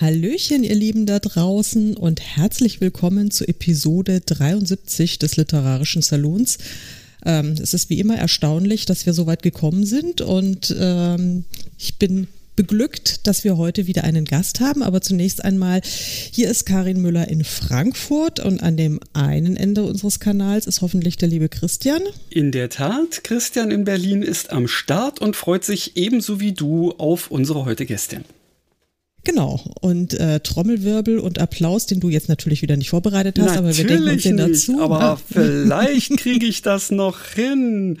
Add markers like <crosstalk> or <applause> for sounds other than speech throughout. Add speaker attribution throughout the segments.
Speaker 1: Hallöchen, ihr Lieben da draußen und herzlich willkommen zu Episode 73 des Literarischen Salons. Ähm, es ist wie immer erstaunlich, dass wir so weit gekommen sind und ähm, ich bin beglückt, dass wir heute wieder einen Gast haben. Aber zunächst einmal, hier ist Karin Müller in Frankfurt und an dem einen Ende unseres Kanals ist hoffentlich der liebe Christian.
Speaker 2: In der Tat, Christian in Berlin ist am Start und freut sich ebenso wie du auf unsere heutige Gästin.
Speaker 1: Genau. Und äh, Trommelwirbel und Applaus, den du jetzt natürlich wieder nicht vorbereitet hast,
Speaker 2: natürlich
Speaker 1: aber wir denken uns den dazu.
Speaker 2: Nicht, aber ah. vielleicht kriege ich das noch hin.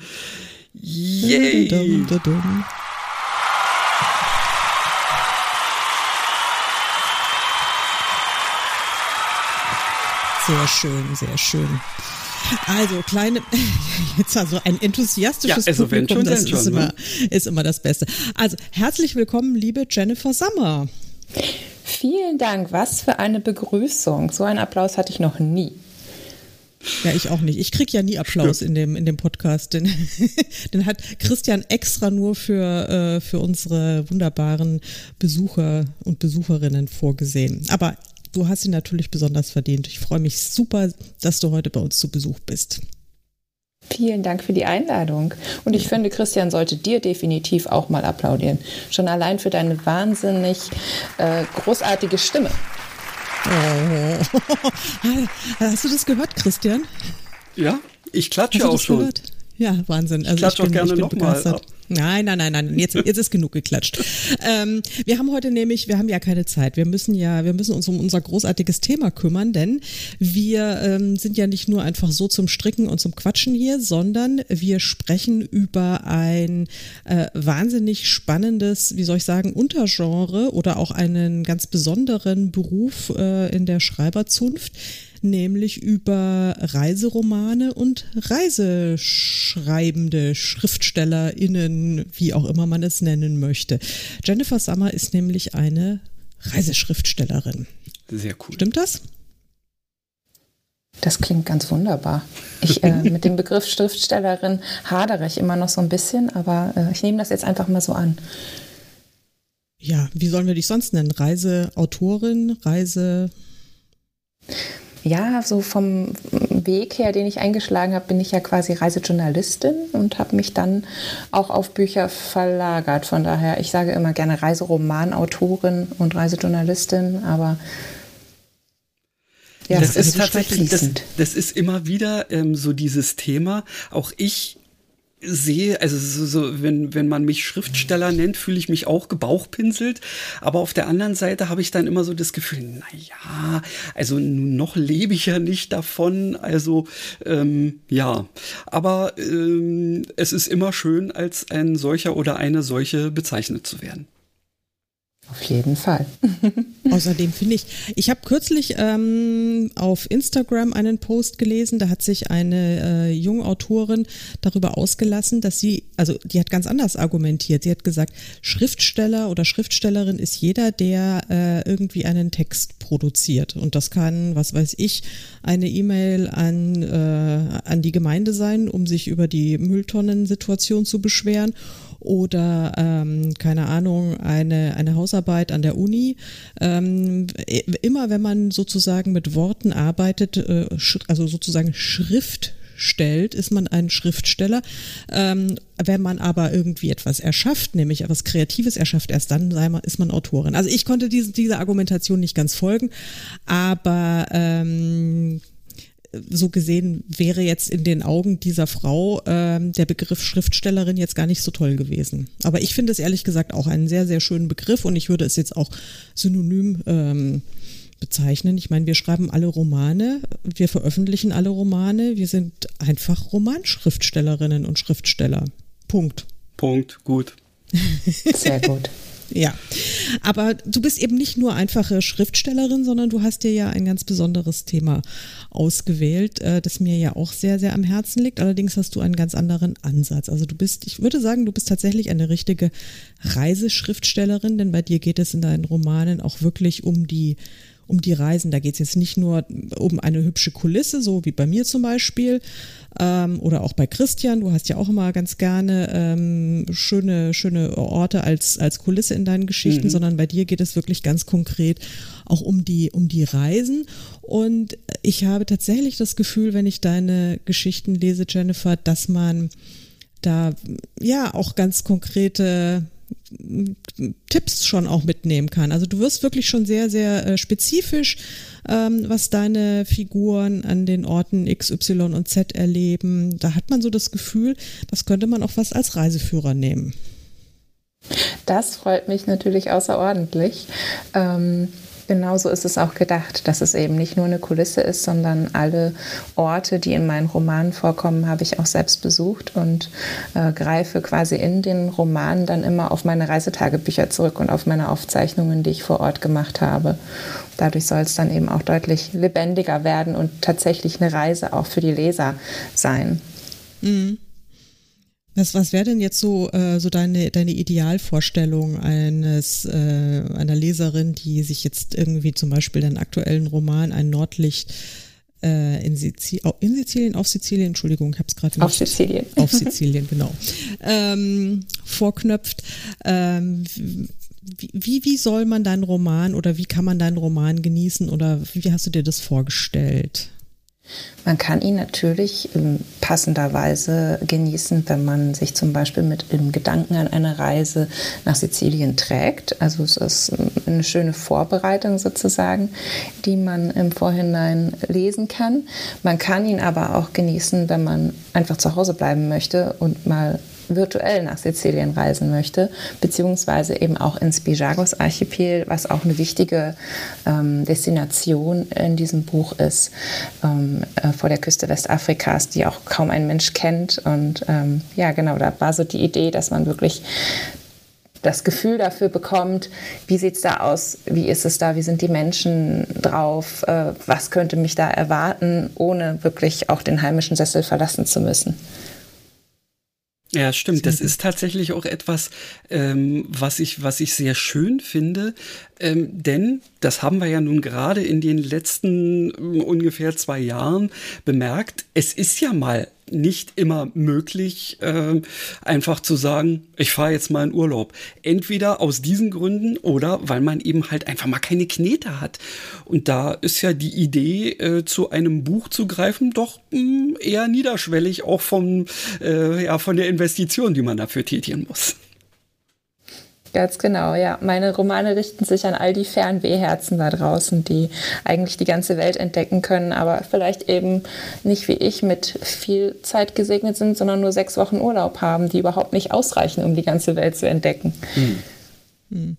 Speaker 2: Yay! Dum, dum, dum,
Speaker 1: sehr schön, sehr schön. Also kleine, <laughs> jetzt also ein enthusiastisches ja, also Publikum, das ist, schon, immer, ne? ist immer das Beste. Also herzlich willkommen, liebe Jennifer Sommer.
Speaker 3: Vielen Dank. Was für eine Begrüßung. So einen Applaus hatte ich noch nie.
Speaker 1: Ja, ich auch nicht. Ich kriege ja nie Applaus in dem, in dem Podcast. Den, <laughs> den hat Christian extra nur für, äh, für unsere wunderbaren Besucher und Besucherinnen vorgesehen. Aber du hast ihn natürlich besonders verdient. Ich freue mich super, dass du heute bei uns zu Besuch bist.
Speaker 3: Vielen Dank für die Einladung. Und ich finde, Christian sollte dir definitiv auch mal applaudieren. Schon allein für deine wahnsinnig äh, großartige Stimme.
Speaker 1: Oh. <laughs> Hast du das gehört, Christian?
Speaker 2: Ja, ich klatsche auch schon. Gehört?
Speaker 1: Ja, Wahnsinn.
Speaker 2: Also ich klatsche auch gerne nochmal.
Speaker 1: Nein, nein, nein, nein. Jetzt, jetzt ist genug geklatscht. Ähm, wir haben heute nämlich, wir haben ja keine Zeit. Wir müssen ja, wir müssen uns um unser großartiges Thema kümmern, denn wir ähm, sind ja nicht nur einfach so zum Stricken und zum Quatschen hier, sondern wir sprechen über ein äh, wahnsinnig spannendes, wie soll ich sagen, Untergenre oder auch einen ganz besonderen Beruf äh, in der Schreiberzunft nämlich über Reiseromane und Reiseschreibende, SchriftstellerInnen, wie auch immer man es nennen möchte. Jennifer Summer ist nämlich eine Reiseschriftstellerin.
Speaker 2: Sehr cool.
Speaker 1: Stimmt das?
Speaker 3: Das klingt ganz wunderbar. Ich, äh, <laughs> mit dem Begriff Schriftstellerin hadere ich immer noch so ein bisschen, aber äh, ich nehme das jetzt einfach mal so an.
Speaker 1: Ja, wie sollen wir dich sonst nennen? Reiseautorin, Reise
Speaker 3: ja, so vom Weg her, den ich eingeschlagen habe, bin ich ja quasi Reisejournalistin und habe mich dann auch auf Bücher verlagert. Von daher, ich sage immer gerne Reiseromanautorin und Reisejournalistin, aber
Speaker 2: ja, das, das ist tatsächlich, das, das, ist immer wieder ähm, so dieses Thema. Auch ich sehe, also so, so, wenn, wenn man mich Schriftsteller nennt, fühle ich mich auch gebauchpinselt. Aber auf der anderen Seite habe ich dann immer so das Gefühl, na ja, also noch lebe ich ja nicht davon. Also ähm, ja, aber ähm, es ist immer schön, als ein solcher oder eine solche bezeichnet zu werden.
Speaker 3: Auf jeden Fall. <laughs>
Speaker 1: Außerdem finde ich, ich habe kürzlich ähm, auf Instagram einen Post gelesen, da hat sich eine äh, junge Autorin darüber ausgelassen, dass sie, also die hat ganz anders argumentiert. Sie hat gesagt, Schriftsteller oder Schriftstellerin ist jeder, der äh, irgendwie einen Text produziert. Und das kann, was weiß ich, eine E-Mail an, äh, an die Gemeinde sein, um sich über die Mülltonnensituation zu beschweren oder ähm, keine Ahnung, eine, eine Hausarbeit an der Uni. Ähm, immer wenn man sozusagen mit Worten arbeitet, äh, also sozusagen Schrift stellt, ist man ein Schriftsteller. Ähm, wenn man aber irgendwie etwas erschafft, nämlich etwas Kreatives erschafft, erst dann man, ist man Autorin. Also ich konnte diese, diese Argumentation nicht ganz folgen, aber ähm, so gesehen wäre jetzt in den Augen dieser Frau ähm, der Begriff Schriftstellerin jetzt gar nicht so toll gewesen. Aber ich finde es ehrlich gesagt auch einen sehr, sehr schönen Begriff und ich würde es jetzt auch synonym ähm, bezeichnen. Ich meine, wir schreiben alle Romane, wir veröffentlichen alle Romane, wir sind einfach Romanschriftstellerinnen und Schriftsteller. Punkt.
Speaker 2: Punkt, gut.
Speaker 3: Sehr gut.
Speaker 1: Ja, aber du bist eben nicht nur einfache Schriftstellerin, sondern du hast dir ja ein ganz besonderes Thema ausgewählt, äh, das mir ja auch sehr, sehr am Herzen liegt. Allerdings hast du einen ganz anderen Ansatz. Also du bist, ich würde sagen, du bist tatsächlich eine richtige Reiseschriftstellerin, denn bei dir geht es in deinen Romanen auch wirklich um die um die Reisen. Da geht es jetzt nicht nur um eine hübsche Kulisse, so wie bei mir zum Beispiel, ähm, oder auch bei Christian. Du hast ja auch immer ganz gerne ähm, schöne, schöne Orte als, als Kulisse in deinen Geschichten, mhm. sondern bei dir geht es wirklich ganz konkret auch um die, um die Reisen. Und ich habe tatsächlich das Gefühl, wenn ich deine Geschichten lese, Jennifer, dass man da ja auch ganz konkrete Tipps schon auch mitnehmen kann. Also du wirst wirklich schon sehr, sehr äh, spezifisch, ähm, was deine Figuren an den Orten X, Y und Z erleben. Da hat man so das Gefühl, das könnte man auch was als Reiseführer nehmen.
Speaker 3: Das freut mich natürlich außerordentlich. Ähm Genauso ist es auch gedacht, dass es eben nicht nur eine Kulisse ist, sondern alle Orte, die in meinen Romanen vorkommen, habe ich auch selbst besucht und äh, greife quasi in den Romanen dann immer auf meine Reisetagebücher zurück und auf meine Aufzeichnungen, die ich vor Ort gemacht habe. Dadurch soll es dann eben auch deutlich lebendiger werden und tatsächlich eine Reise auch für die Leser sein.
Speaker 1: Mhm. Was, was wäre denn jetzt so, äh, so deine, deine Idealvorstellung eines, äh, einer Leserin, die sich jetzt irgendwie zum Beispiel den aktuellen Roman Ein Nordlicht äh, in, Sizilien, in Sizilien, auf Sizilien, Entschuldigung, ich habe es gerade
Speaker 3: Auf Sizilien. <laughs>
Speaker 1: Auf Sizilien, genau. Ähm, vorknöpft. Ähm, wie, wie soll man deinen Roman oder wie kann man deinen Roman genießen oder wie hast du dir das vorgestellt?
Speaker 3: Man kann ihn natürlich in passender Weise genießen, wenn man sich zum Beispiel mit im Gedanken an eine Reise nach Sizilien trägt. Also es ist eine schöne Vorbereitung sozusagen, die man im Vorhinein lesen kann. Man kann ihn aber auch genießen, wenn man einfach zu Hause bleiben möchte und mal virtuell nach Sizilien reisen möchte, beziehungsweise eben auch ins Bijagos-Archipel, was auch eine wichtige ähm, Destination in diesem Buch ist, ähm, äh, vor der Küste Westafrikas, die auch kaum ein Mensch kennt. Und ähm, ja, genau, da war so die Idee, dass man wirklich das Gefühl dafür bekommt, wie sieht es da aus, wie ist es da, wie sind die Menschen drauf, äh, was könnte mich da erwarten, ohne wirklich auch den heimischen Sessel verlassen zu müssen.
Speaker 2: Ja, stimmt. Das ist tatsächlich auch etwas, ähm, was ich, was ich sehr schön finde. Ähm, denn, das haben wir ja nun gerade in den letzten äh, ungefähr zwei Jahren bemerkt, es ist ja mal nicht immer möglich, äh, einfach zu sagen, ich fahre jetzt mal in Urlaub. Entweder aus diesen Gründen oder weil man eben halt einfach mal keine Knete hat. Und da ist ja die Idee, äh, zu einem Buch zu greifen, doch mh, hm, eher niederschwellig, auch vom, äh, ja, von der Investition, die man dafür tätigen muss.
Speaker 3: Ganz genau, ja. Meine Romane richten sich an all die Fernwehherzen da draußen, die eigentlich die ganze Welt entdecken können, aber vielleicht eben nicht wie ich mit viel Zeit gesegnet sind, sondern nur sechs Wochen Urlaub haben, die überhaupt nicht ausreichen, um die ganze Welt zu entdecken. Hm.
Speaker 1: Hm.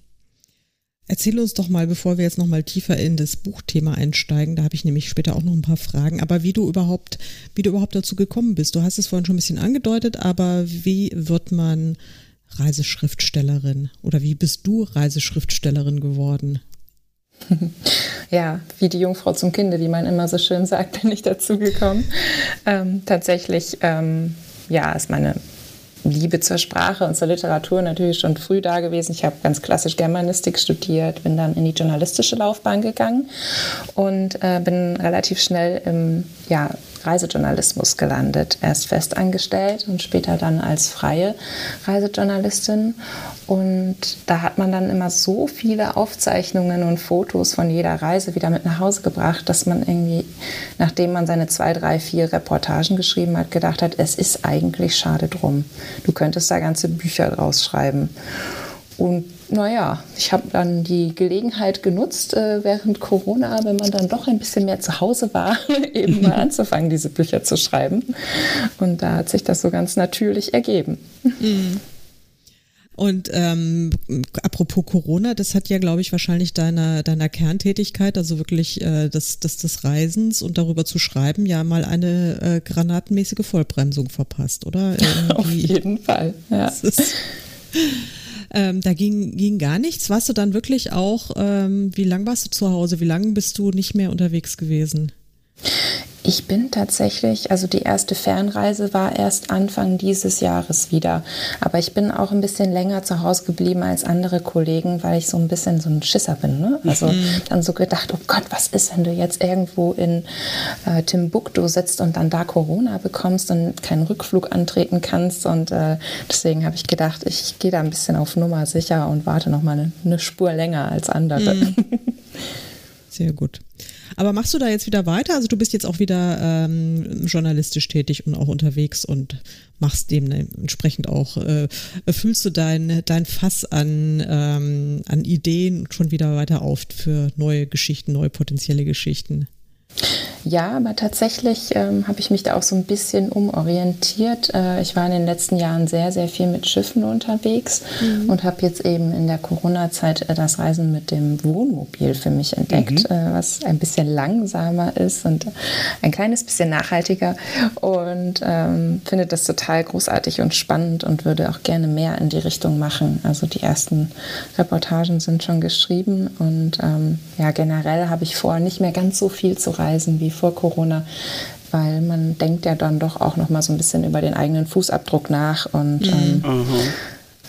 Speaker 1: Erzähl uns doch mal, bevor wir jetzt noch mal tiefer in das Buchthema einsteigen, da habe ich nämlich später auch noch ein paar Fragen, aber wie du überhaupt, wie du überhaupt dazu gekommen bist. Du hast es vorhin schon ein bisschen angedeutet, aber wie wird man Reiseschriftstellerin oder wie bist du Reiseschriftstellerin geworden? <laughs>
Speaker 3: Ja, wie die Jungfrau zum Kinde, wie man immer so schön sagt, bin ich dazu gekommen. Ähm, tatsächlich, ähm, ja, ist meine Liebe zur Sprache und zur Literatur natürlich schon früh da gewesen. Ich habe ganz klassisch Germanistik studiert, bin dann in die journalistische Laufbahn gegangen und äh, bin relativ schnell im ja, Reisejournalismus gelandet. Erst festangestellt und später dann als freie Reisejournalistin. Und da hat man dann immer so viele Aufzeichnungen und Fotos von jeder Reise wieder mit nach Hause gebracht, dass man irgendwie, nachdem man seine zwei, drei, vier Reportagen geschrieben hat, gedacht hat, es ist eigentlich schade drum. Du könntest da ganze Bücher draus schreiben. Und naja, ich habe dann die Gelegenheit genutzt, äh, während Corona, wenn man dann doch ein bisschen mehr zu Hause war, <laughs> eben mal anzufangen, diese Bücher zu schreiben. Und da hat sich das so ganz natürlich ergeben. Mhm.
Speaker 1: Und ähm, apropos Corona, das hat ja, glaube ich, wahrscheinlich deiner, deiner Kerntätigkeit, also wirklich äh, des, des, des Reisens und darüber zu schreiben, ja mal eine äh, granatenmäßige Vollbremsung verpasst, oder? <laughs>
Speaker 3: Irgendwie. Auf jeden Fall, ja.
Speaker 1: Ähm, da ging, ging gar nichts. Warst du dann wirklich auch, ähm, wie lang warst du zu Hause? Wie lange bist du nicht mehr unterwegs gewesen?
Speaker 3: Ich bin tatsächlich, also die erste Fernreise war erst Anfang dieses Jahres wieder. Aber ich bin auch ein bisschen länger zu Hause geblieben als andere Kollegen, weil ich so ein bisschen so ein Schisser bin. Ne? Also mhm. dann so gedacht, oh Gott, was ist, wenn du jetzt irgendwo in äh, Timbuktu sitzt und dann da Corona bekommst und keinen Rückflug antreten kannst. Und äh, deswegen habe ich gedacht, ich gehe da ein bisschen auf Nummer sicher und warte noch mal eine, eine Spur länger als andere. Mhm. <laughs>
Speaker 1: Sehr gut. Aber machst du da jetzt wieder weiter? Also du bist jetzt auch wieder ähm, journalistisch tätig und auch unterwegs und machst dementsprechend auch, äh, erfüllst du dein, dein Fass an, ähm, an Ideen schon wieder weiter auf für neue Geschichten, neue potenzielle Geschichten?
Speaker 3: Ja, aber tatsächlich ähm, habe ich mich da auch so ein bisschen umorientiert. Äh, ich war in den letzten Jahren sehr, sehr viel mit Schiffen unterwegs mhm. und habe jetzt eben in der Corona-Zeit äh, das Reisen mit dem Wohnmobil für mich entdeckt, mhm. äh, was ein bisschen langsamer ist und ein kleines bisschen nachhaltiger und ähm, finde das total großartig und spannend und würde auch gerne mehr in die Richtung machen. Also die ersten Reportagen sind schon geschrieben und ähm, ja, generell habe ich vor, nicht mehr ganz so viel zu reisen wie vor Corona, weil man denkt ja dann doch auch noch mal so ein bisschen über den eigenen Fußabdruck nach und mhm. ähm,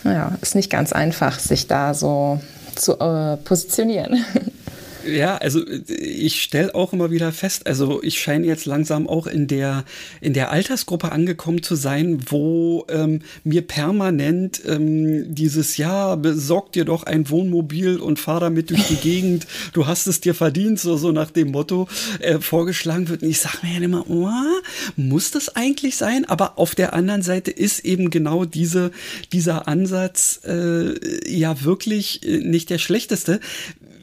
Speaker 3: ja, ist nicht ganz einfach, sich da so zu äh, positionieren. <laughs>
Speaker 2: Ja, also ich stelle auch immer wieder fest, also ich scheine jetzt langsam auch in der, in der Altersgruppe angekommen zu sein, wo ähm, mir permanent ähm, dieses Jahr besorg dir doch ein Wohnmobil und fahr damit durch die Gegend, du hast es dir verdient, so, so nach dem Motto äh, vorgeschlagen wird. Und ich sage mir ja immer, oh, muss das eigentlich sein? Aber auf der anderen Seite ist eben genau diese, dieser Ansatz äh, ja wirklich äh, nicht der schlechteste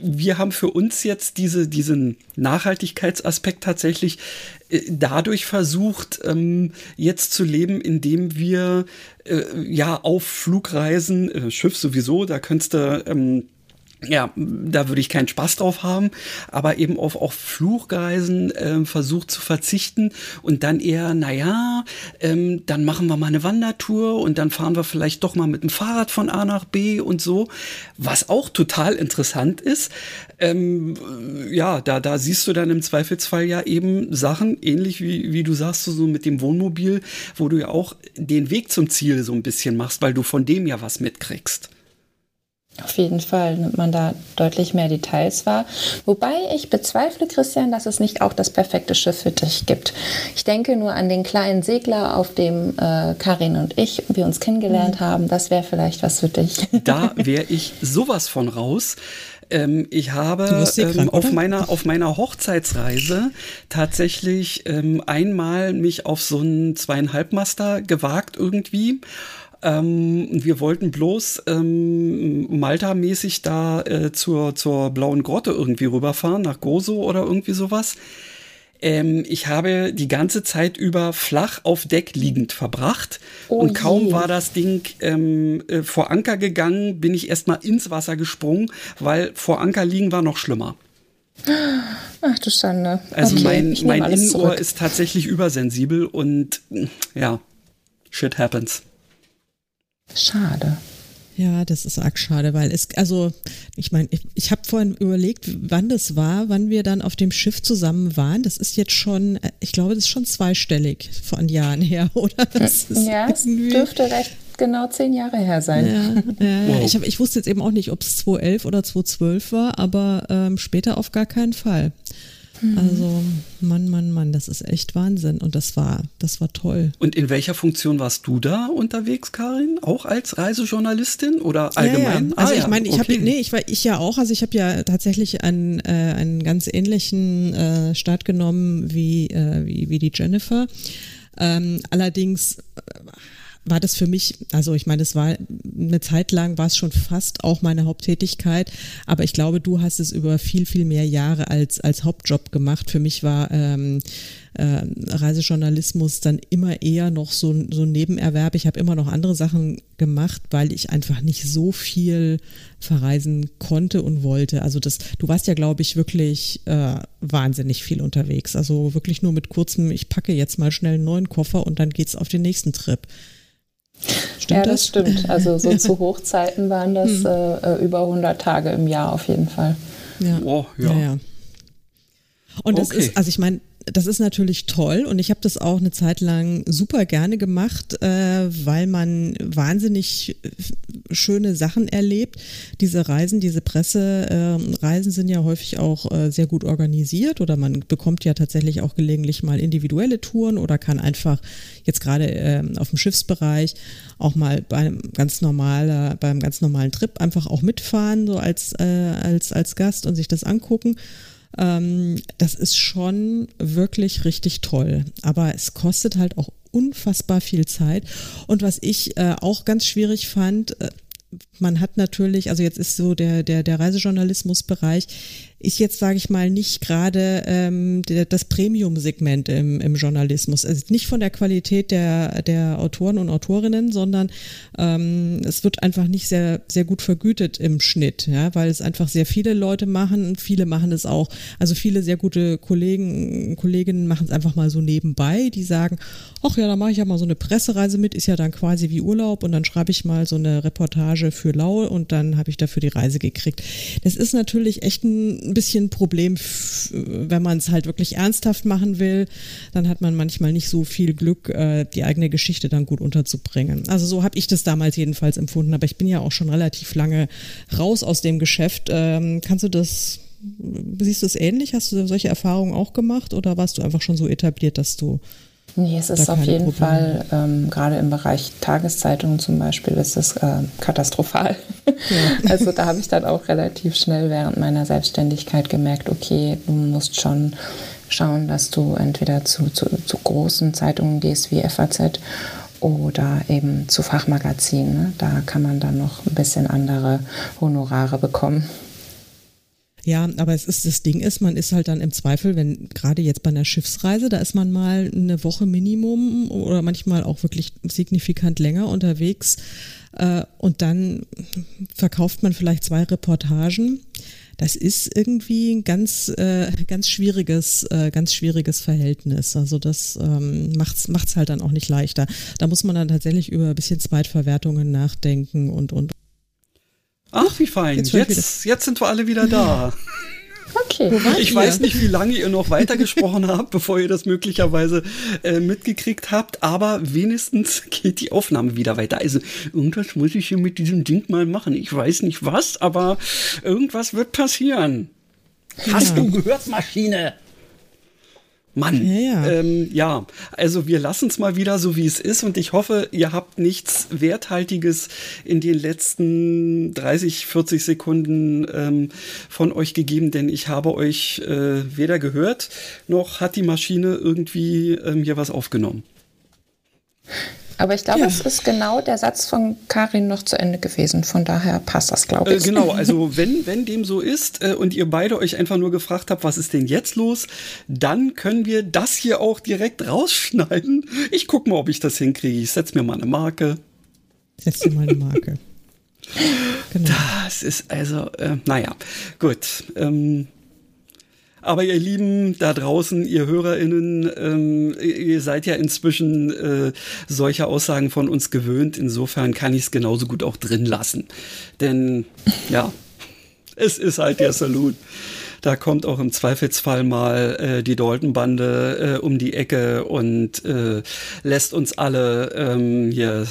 Speaker 2: wir haben für uns jetzt diese, diesen Nachhaltigkeitsaspekt tatsächlich äh, dadurch versucht, ähm, jetzt zu leben, indem wir äh, ja auf Flugreisen, äh, Schiff sowieso, da könntest du ähm, ja, da würde ich keinen Spaß drauf haben, aber eben auf, auf Flugreisen äh, versucht zu verzichten und dann eher, naja, ähm, dann machen wir mal eine Wandertour und dann fahren wir vielleicht doch mal mit dem Fahrrad von A nach B und so, was auch total interessant ist. Ähm, ja, da, da siehst du dann im Zweifelsfall ja eben Sachen, ähnlich wie, wie du sagst, so mit dem Wohnmobil, wo du ja auch den Weg zum Ziel so ein bisschen machst, weil du von dem ja was mitkriegst.
Speaker 3: Auf jeden Fall nimmt man da deutlich mehr Details wahr. Wobei ich bezweifle, Christian, dass es nicht auch das perfekte Schiff für dich gibt. Ich denke nur an den kleinen Segler, auf dem äh, Karin und ich wir uns kennengelernt mhm. haben. Das wäre vielleicht was für dich.
Speaker 2: Da wäre ich sowas von raus. Ähm, ich habe ähm, auf, meiner, auf meiner Hochzeitsreise tatsächlich ähm, einmal mich auf so einen zweieinhalbmaster gewagt irgendwie ähm, wir wollten bloß ähm, Malta-mäßig da äh, zur, zur Blauen Grotte irgendwie rüberfahren, nach Gozo oder irgendwie sowas. Ähm, ich habe die ganze Zeit über flach auf Deck liegend verbracht. Oh und kaum je. war das Ding ähm, äh, vor Anker gegangen, bin ich erstmal ins Wasser gesprungen, weil vor Anker liegen war noch schlimmer.
Speaker 3: Ach du Schande.
Speaker 2: Also okay, mein, mein Innenohr zurück. ist tatsächlich übersensibel und ja, shit happens.
Speaker 3: Schade.
Speaker 1: Ja, das ist arg schade, weil es, also ich meine, ich, ich habe vorhin überlegt, wann das war, wann wir dann auf dem Schiff zusammen waren. Das ist jetzt schon, ich glaube, das ist schon zweistellig von Jahren her, <laughs> oder? Das
Speaker 3: ist ja, es dürfte recht genau zehn Jahre her sein.
Speaker 1: Ja, ja, wow. ich, hab, ich wusste jetzt eben auch nicht, ob es 2011 oder 2012 war, aber ähm, später auf gar keinen Fall. Mhm. Also, Mann, Mann, Mann, das ist echt Wahnsinn. Und das war, das war toll.
Speaker 2: Und in welcher Funktion warst du da unterwegs, Karin? Auch als Reisejournalistin oder allgemein?
Speaker 1: Ja, ja. Also ah, ich meine, ich okay. habe, nee, ich war ich ja auch. Also ich habe ja tatsächlich einen, äh, einen ganz ähnlichen äh, Start genommen wie, äh, wie, wie die Jennifer. Ähm, allerdings war das für mich, also ich meine, es war eine Zeit lang, war es schon fast auch meine Haupttätigkeit, aber ich glaube, du hast es über viel, viel mehr Jahre als, als Hauptjob gemacht. Für mich war ähm, äh, Reisejournalismus dann immer eher noch so, so ein Nebenerwerb. Ich habe immer noch andere Sachen gemacht, weil ich einfach nicht so viel verreisen konnte und wollte. Also das, du warst ja, glaube ich, wirklich äh, wahnsinnig viel unterwegs. Also wirklich nur mit kurzem, ich packe jetzt mal schnell einen neuen Koffer und dann geht's auf den nächsten Trip. Stimmt
Speaker 3: ja, das, das? stimmt. Also so <laughs> zu Hochzeiten waren das hm. äh, äh über 100 Tage im Jahr auf jeden Fall.
Speaker 1: Ja. Oh, ja. ja, ja. Und das okay. ist, also ich meine, das ist natürlich toll und ich habe das auch eine Zeit lang super gerne gemacht, äh, weil man wahnsinnig äh, schöne Sachen erlebt. Diese Reisen, diese Pressereisen äh, sind ja häufig auch äh, sehr gut organisiert oder man bekommt ja tatsächlich auch gelegentlich mal individuelle Touren oder kann einfach jetzt gerade ähm, auf dem Schiffsbereich auch mal bei ganz normaler, beim ganz normalen Trip einfach auch mitfahren, so als, äh, als, als Gast und sich das angucken. Ähm, das ist schon wirklich richtig toll. Aber es kostet halt auch unfassbar viel Zeit. Und was ich äh, auch ganz schwierig fand, äh, man hat natürlich, also jetzt ist so der, der, der Reisejournalismusbereich, ist jetzt, sage ich mal, nicht gerade ähm, das Premium-Segment im, im Journalismus. Also nicht von der Qualität der, der Autoren und Autorinnen, sondern ähm, es wird einfach nicht sehr, sehr gut vergütet im Schnitt, ja, weil es einfach sehr viele Leute machen und viele machen es auch. Also viele sehr gute Kollegen, Kolleginnen machen es einfach mal so nebenbei, die sagen, ach ja, da mache ich ja mal so eine Pressereise mit, ist ja dann quasi wie Urlaub und dann schreibe ich mal so eine Reportage für Lau und dann habe ich dafür die Reise gekriegt. Das ist natürlich echt ein ein bisschen ein Problem, wenn man es halt wirklich ernsthaft machen will, dann hat man manchmal nicht so viel Glück, äh, die eigene Geschichte dann gut unterzubringen. Also so habe ich das damals jedenfalls empfunden, aber ich bin ja auch schon relativ lange raus aus dem Geschäft. Ähm, kannst du das, siehst du es ähnlich? Hast du solche Erfahrungen auch gemacht oder warst du einfach schon so etabliert, dass du
Speaker 3: Nee, es ist auf jeden Probleme. Fall, ähm, gerade im Bereich Tageszeitungen zum Beispiel, ist es äh, katastrophal. Ja. <laughs> Also da habe ich dann auch relativ schnell während meiner Selbstständigkeit gemerkt, okay, du musst schon schauen, dass du entweder zu, zu, zu großen Zeitungen gehst wie FAZ oder eben zu Fachmagazinen. Ne? Da kann man dann noch ein bisschen andere Honorare bekommen.
Speaker 1: Ja, aber es ist das Ding ist, man ist halt dann im Zweifel, wenn gerade jetzt bei einer Schiffsreise, da ist man mal eine Woche Minimum oder manchmal auch wirklich signifikant länger unterwegs äh, und dann verkauft man vielleicht zwei Reportagen. Das ist irgendwie ein ganz, äh, ganz schwieriges, äh, ganz schwieriges Verhältnis. Also das ähm, macht's, macht's halt dann auch nicht leichter. Da muss man dann tatsächlich über ein bisschen Zweitverwertungen nachdenken und und
Speaker 2: Ach, wie fein. Jetzt, jetzt, jetzt sind wir alle wieder da. <laughs>
Speaker 3: Okay.
Speaker 2: Ich weiß nicht, wie lange ihr noch weitergesprochen habt, <laughs> bevor ihr das möglicherweise äh, mitgekriegt habt, aber wenigstens geht die Aufnahme wieder weiter. Also irgendwas muss ich hier mit diesem Ding mal machen. Ich weiß nicht was, aber irgendwas wird passieren. Ja. Hast du gehört, Maschine? Mann. Ja, ja. Ähm, ja, also wir lassen es mal wieder so, wie es ist und ich hoffe, ihr habt nichts Werthaltiges in den letzten 30, 40 Sekunden ähm, von euch gegeben, denn ich habe euch äh, weder gehört, noch hat die Maschine irgendwie ähm, hier was aufgenommen.
Speaker 3: Aber ich glaube, ja. es ist genau der Satz von Karin noch zu Ende gewesen. Von daher passt das, glaube ich.
Speaker 2: Äh, genau, also <laughs> wenn, wenn dem so ist äh, und ihr beide euch einfach nur gefragt habt, was ist denn jetzt los, dann können wir das hier auch direkt rausschneiden. Ich gucke mal, ob ich das hinkriege. Ich setze mir mal eine Marke.
Speaker 1: Setz dir mal eine Marke. <laughs>
Speaker 2: genau. Das ist also, äh, naja, gut. Ähm, aber ihr Lieben da draußen, ihr HörerInnen, ähm, ihr seid ja inzwischen äh, solche Aussagen von uns gewöhnt. Insofern kann ich es genauso gut auch drin lassen. Denn ja, es ist halt der Saloon. Da kommt auch im Zweifelsfall mal äh, die Dalton-Bande äh, um die Ecke und äh, lässt uns alle ähm, hier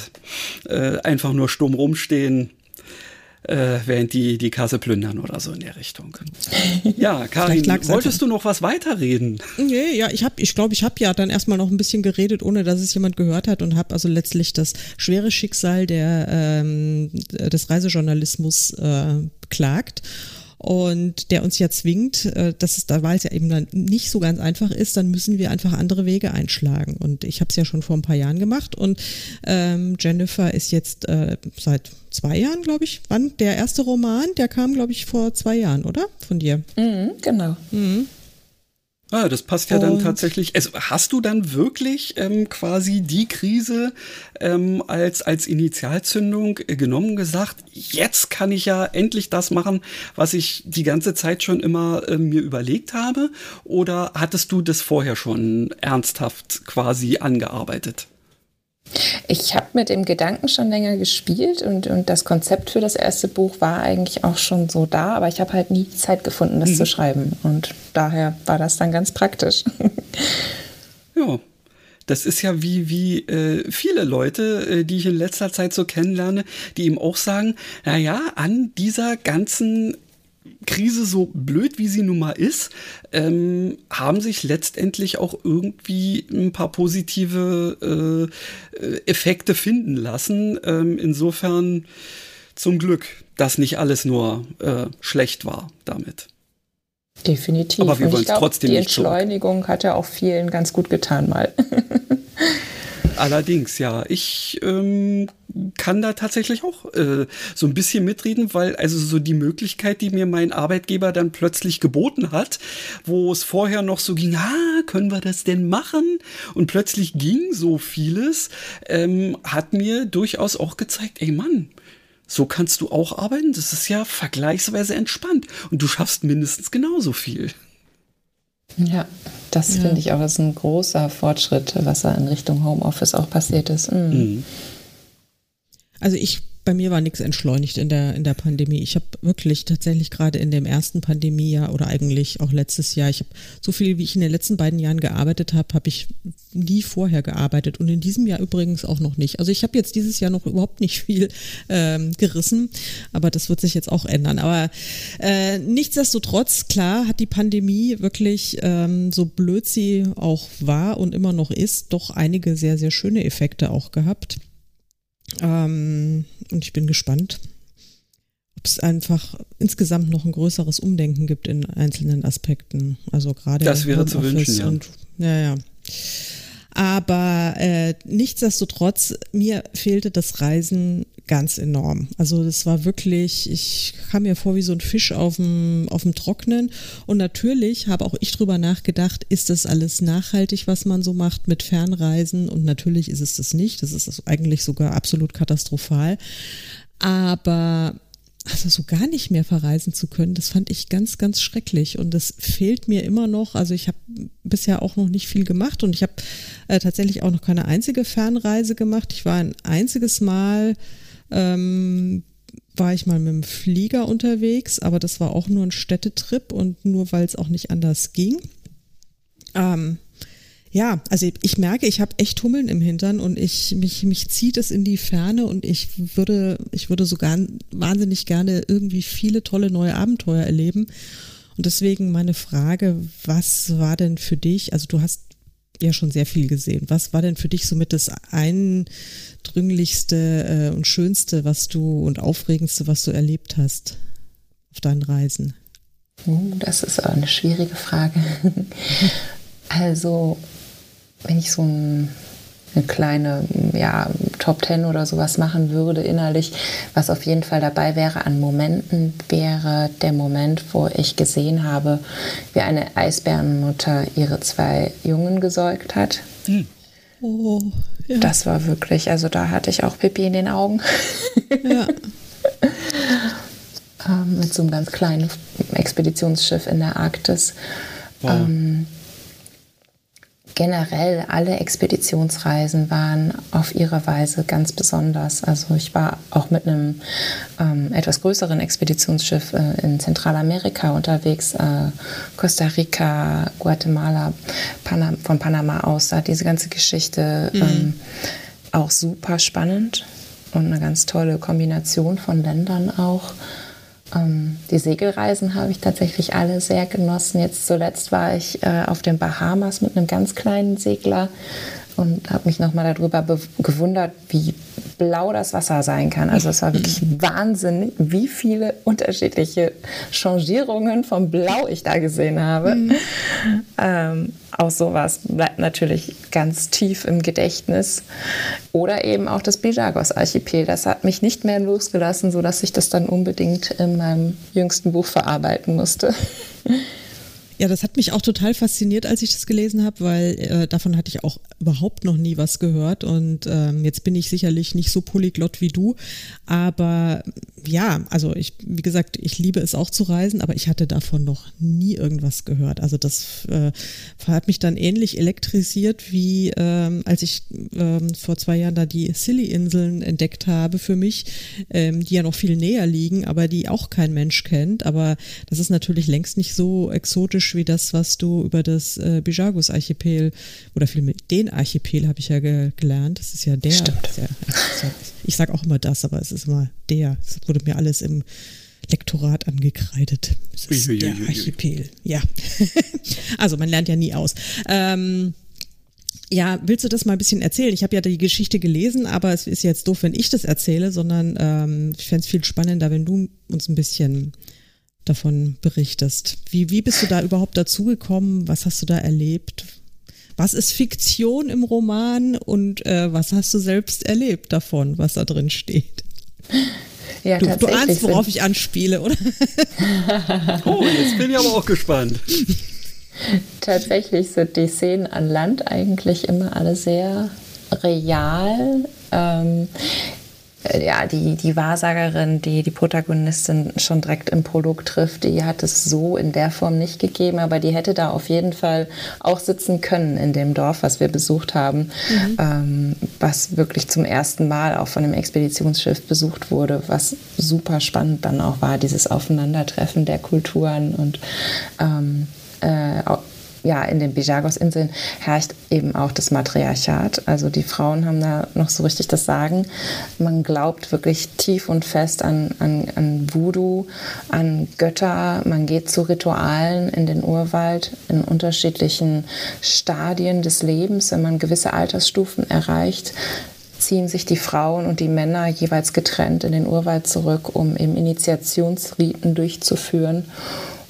Speaker 2: äh, einfach nur stumm rumstehen äh, während die die Kasse plündern oder so in der Richtung. <laughs> Ja, Karin, wolltest du noch was weiterreden?
Speaker 1: Nee, ja, ich habe, ich glaube, ich habe ja dann erstmal noch ein bisschen geredet, ohne dass es jemand gehört hat und habe also letztlich das schwere Schicksal der ähm, des Reisejournalismus äh, beklagt und der uns ja zwingt, äh, dass es da, weil es ja eben dann nicht so ganz einfach ist, dann müssen wir einfach andere Wege einschlagen. Und ich habe es ja schon vor ein paar Jahren gemacht und ähm, Jennifer ist jetzt äh, seit zwei Jahren, glaube ich, wann der erste Roman, der kam, glaube ich, vor zwei Jahren, oder? Von dir.
Speaker 3: Mhm, genau. Mhm.
Speaker 2: Ah, das passt ja und dann tatsächlich. Also hast du dann wirklich ähm, quasi die Krise ähm, als, als Initialzündung äh, genommen, gesagt, jetzt kann ich ja endlich das machen, was ich die ganze Zeit schon immer äh, mir überlegt habe? Oder hattest du das vorher schon ernsthaft quasi angearbeitet?
Speaker 3: Ich habe mit dem Gedanken schon länger gespielt und, und das Konzept für das erste Buch war eigentlich auch schon so da, aber ich habe halt nie die Zeit gefunden, das mhm. zu schreiben. Und daher war das dann ganz praktisch.
Speaker 2: ja. Das ist ja wie, wie äh, viele Leute, äh, die ich in letzter Zeit so kennenlerne, die ihm auch sagen, naja, an dieser ganzen Krise, so blöd wie sie nun mal ist, ähm, haben sich letztendlich auch irgendwie ein paar positive äh, Effekte finden lassen. Ähm, insofern zum Glück, dass nicht alles nur äh, schlecht war damit.
Speaker 3: Definitiv.
Speaker 2: Aber wir wollen es trotzdem
Speaker 3: die nicht Die Entschleunigung zurück. hat ja auch vielen ganz gut getan mal. <laughs>
Speaker 2: Allerdings, ja. Ich ähm, kann da tatsächlich auch äh, so ein bisschen mitreden, weil also so die Möglichkeit, die mir mein Arbeitgeber dann plötzlich geboten hat, wo es vorher noch so ging, ah, können wir das denn machen? Und plötzlich ging so vieles, ähm, hat mir durchaus auch gezeigt, ey Mann, so kannst du auch arbeiten. Das ist ja vergleichsweise entspannt und du schaffst mindestens genauso viel.
Speaker 3: Ja, das ja. finde ich auch ist ein großer Fortschritt, was da in Richtung Homeoffice auch passiert ist. Mhm. Mhm.
Speaker 1: Also ich bei mir war nichts entschleunigt in der, in der Pandemie. Ich habe wirklich tatsächlich gerade in dem ersten Pandemiejahr oder eigentlich auch letztes Jahr, ich habe so viel, wie ich in den letzten beiden Jahren gearbeitet habe, habe ich nie vorher gearbeitet und in diesem Jahr übrigens auch noch nicht. Also ich habe jetzt dieses Jahr noch überhaupt nicht viel ähm, gerissen, aber das wird sich jetzt auch ändern. Aber äh, nichtsdestotrotz, klar, hat die Pandemie wirklich, ähm, so blöd sie auch war und immer noch ist, doch einige sehr, sehr schöne Effekte auch gehabt. Ähm, und ich bin gespannt, ob es einfach insgesamt noch ein größeres Umdenken gibt in einzelnen Aspekten. Also gerade
Speaker 2: das wäre zu wünschen, ja.
Speaker 1: Und, ja, ja. Aber äh, nichtsdestotrotz, mir fehlte das Reisen ganz enorm. Also das war wirklich, ich kam mir vor wie so ein Fisch auf dem, Trocknen. Und natürlich habe auch ich drüber nachgedacht, ist das alles nachhaltig, was man so macht mit Fernreisen? Und natürlich ist es das nicht. Das ist eigentlich sogar absolut katastrophal. Aber also so gar nicht mehr verreisen zu können, das fand ich ganz, ganz schrecklich und das fehlt mir immer noch. Also ich habe bisher auch noch nicht viel gemacht und ich habe äh, tatsächlich auch noch keine einzige Fernreise gemacht. Ich war ein einziges Mal, ähm, war ich mal mit dem Flieger unterwegs, aber das war auch nur ein Städtetrip und nur weil es auch nicht anders ging. Ähm, ja, also ich merke, ich habe echt Hummeln im Hintern und ich mich mich zieht es in die Ferne und ich würde ich würde sogar wahnsinnig gerne irgendwie viele tolle neue Abenteuer erleben. Und deswegen meine Frage, was war denn für dich, also du hast ja schon sehr viel gesehen. Was war denn für dich somit das eindringlichste äh, und schönste, was du und aufregendste, was du erlebt hast auf deinen Reisen?
Speaker 3: Uh, das ist eine schwierige Frage. <laughs> Also wenn ich so ein, eine kleine ja, Top Ten oder sowas machen würde innerlich, was auf jeden Fall dabei wäre an Momenten, wäre der Moment, wo ich gesehen habe, wie eine Eisbärenmutter ihre zwei Jungen gesäugt hat. Hm. Oh, ja. Das war wirklich, also da hatte ich auch Pipi in den Augen. Ja. <laughs> ähm, mit so einem ganz kleinen Expeditionsschiff in der Arktis. Wow. Ähm, generell alle Expeditionsreisen waren auf ihre Weise ganz besonders. Also ich war auch mit einem ähm, etwas größeren Expeditionsschiff äh, in Zentralamerika unterwegs, äh, Costa Rica, Guatemala, Panam von Panama aus. Da diese ganze Geschichte mhm. ähm, auch super spannend und eine ganz tolle Kombination von Ländern auch. Ähm, die Segelreisen habe ich tatsächlich alle sehr genossen. Jetzt zuletzt war ich äh, auf den Bahamas mit einem ganz kleinen Segler und habe mich nochmal darüber gewundert, wie blau das Wasser sein kann. Also es war wirklich Wahnsinn, wie viele unterschiedliche Changierungen von Blau ich da gesehen habe. Mhm. Ähm, auch sowas bleibt natürlich ganz tief im Gedächtnis. Oder eben auch das Bijagos-Archipel. Das hat mich nicht mehr losgelassen, sodass ich das dann unbedingt in meinem jüngsten Buch verarbeiten musste.
Speaker 1: Ja, das hat mich auch total fasziniert, als ich das gelesen habe, weil äh, davon hatte ich auch überhaupt noch nie was gehört. Und ähm, jetzt bin ich sicherlich nicht so polyglott wie du. Aber ja, also ich, wie gesagt, ich liebe es auch zu reisen, aber ich hatte davon noch nie irgendwas gehört. Also das äh, hat mich dann ähnlich elektrisiert, wie ähm, als ich ähm, vor zwei Jahren da die Silly-Inseln entdeckt habe für mich, ähm, die ja noch viel näher liegen, aber die auch kein Mensch kennt. Aber das ist natürlich längst nicht so exotisch wie das, was du über das äh, Bijagos-Archipel oder vielmehr den Archipel habe ich ja ge gelernt. Das ist ja der.
Speaker 3: Stimmt.
Speaker 1: Ja, ich sage auch immer das, aber es ist immer der. Es wurde mir alles im Lektorat angekreidet. Das ist der Archipel. Ja. <laughs> also man lernt ja nie aus. Ähm, ja, willst du das mal ein bisschen erzählen? Ich habe ja die Geschichte gelesen, aber es ist jetzt doof, wenn ich das erzähle, sondern ähm, ich fände es viel spannender, wenn du uns ein bisschen davon berichtest. Wie, wie bist du da überhaupt dazugekommen? Was hast du da erlebt? Was ist Fiktion im Roman und äh, was hast du selbst erlebt davon, was da drin steht?
Speaker 3: Ja,
Speaker 1: du, du ahnst, worauf ich anspiele, oder? <laughs>
Speaker 2: oh, jetzt bin ich aber auch gespannt.
Speaker 3: Tatsächlich sind die Szenen an Land eigentlich immer alle sehr real. Ähm, äh, ja, die, die Wahrsagerin, die die Protagonistin schon direkt im Prolog trifft, die hat es so in der Form nicht gegeben, aber die hätte da auf jeden Fall auch sitzen können in dem Dorf, was wir besucht haben, mhm. ähm, was wirklich zum ersten Mal auch von dem Expeditionsschiff besucht wurde, was super spannend dann auch war, dieses Aufeinandertreffen der Kulturen und ähm, äh, ja, in den Bijagos-Inseln herrscht eben auch das Matriarchat. Also die Frauen haben da noch so richtig das Sagen. Man glaubt wirklich tief und fest an, an, an Voodoo, an Götter. Man geht zu Ritualen in den Urwald in unterschiedlichen Stadien des Lebens. Wenn man gewisse Altersstufen erreicht, ziehen sich die Frauen und die Männer jeweils getrennt in den Urwald zurück, um eben Initiationsriten durchzuführen.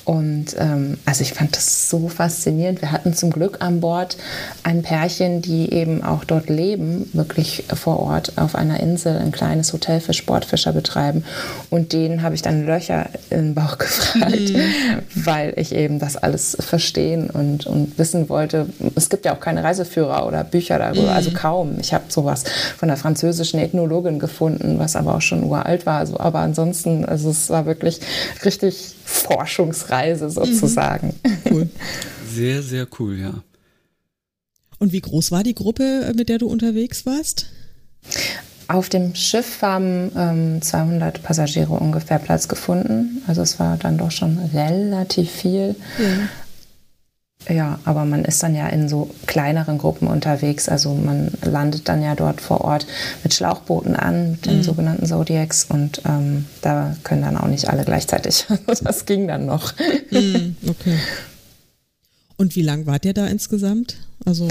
Speaker 3: Und ähm, also ich fand das so faszinierend. Wir hatten zum Glück an Bord ein Pärchen, die eben auch dort leben, wirklich vor Ort auf einer Insel ein kleines Hotel für Sportfischer betreiben. Und denen habe ich dann Löcher im Bauch <laughs> gefragt, mhm. weil ich eben das alles verstehen und, und wissen wollte. Es gibt ja auch keine Reiseführer oder Bücher darüber, also mhm. also kaum. Ich habe sowas von der französischen Ethnologin gefunden, was aber auch schon uralt war. Also, aber ansonsten, also es war wirklich richtig Forschungsreise sozusagen.
Speaker 1: Mhm. Cool. <laughs>
Speaker 2: Sehr, sehr cool, ja.
Speaker 1: Und wie groß war die Gruppe, mit der du unterwegs warst?
Speaker 3: Auf dem Schiff haben ähm, 200 Passagiere ungefähr Platz gefunden. Also es war dann doch schon relativ viel. Ja. Ja, aber man ist dann ja in so kleineren Gruppen unterwegs. Also man landet dann ja dort vor Ort mit Schlauchbooten an, mit den mhm. sogenannten Zodiacs. Und ähm, da können dann auch nicht alle gleichzeitig. <laughs> das ging dann noch.
Speaker 1: Mhm, okay. Und wie lang wart ihr da insgesamt? Also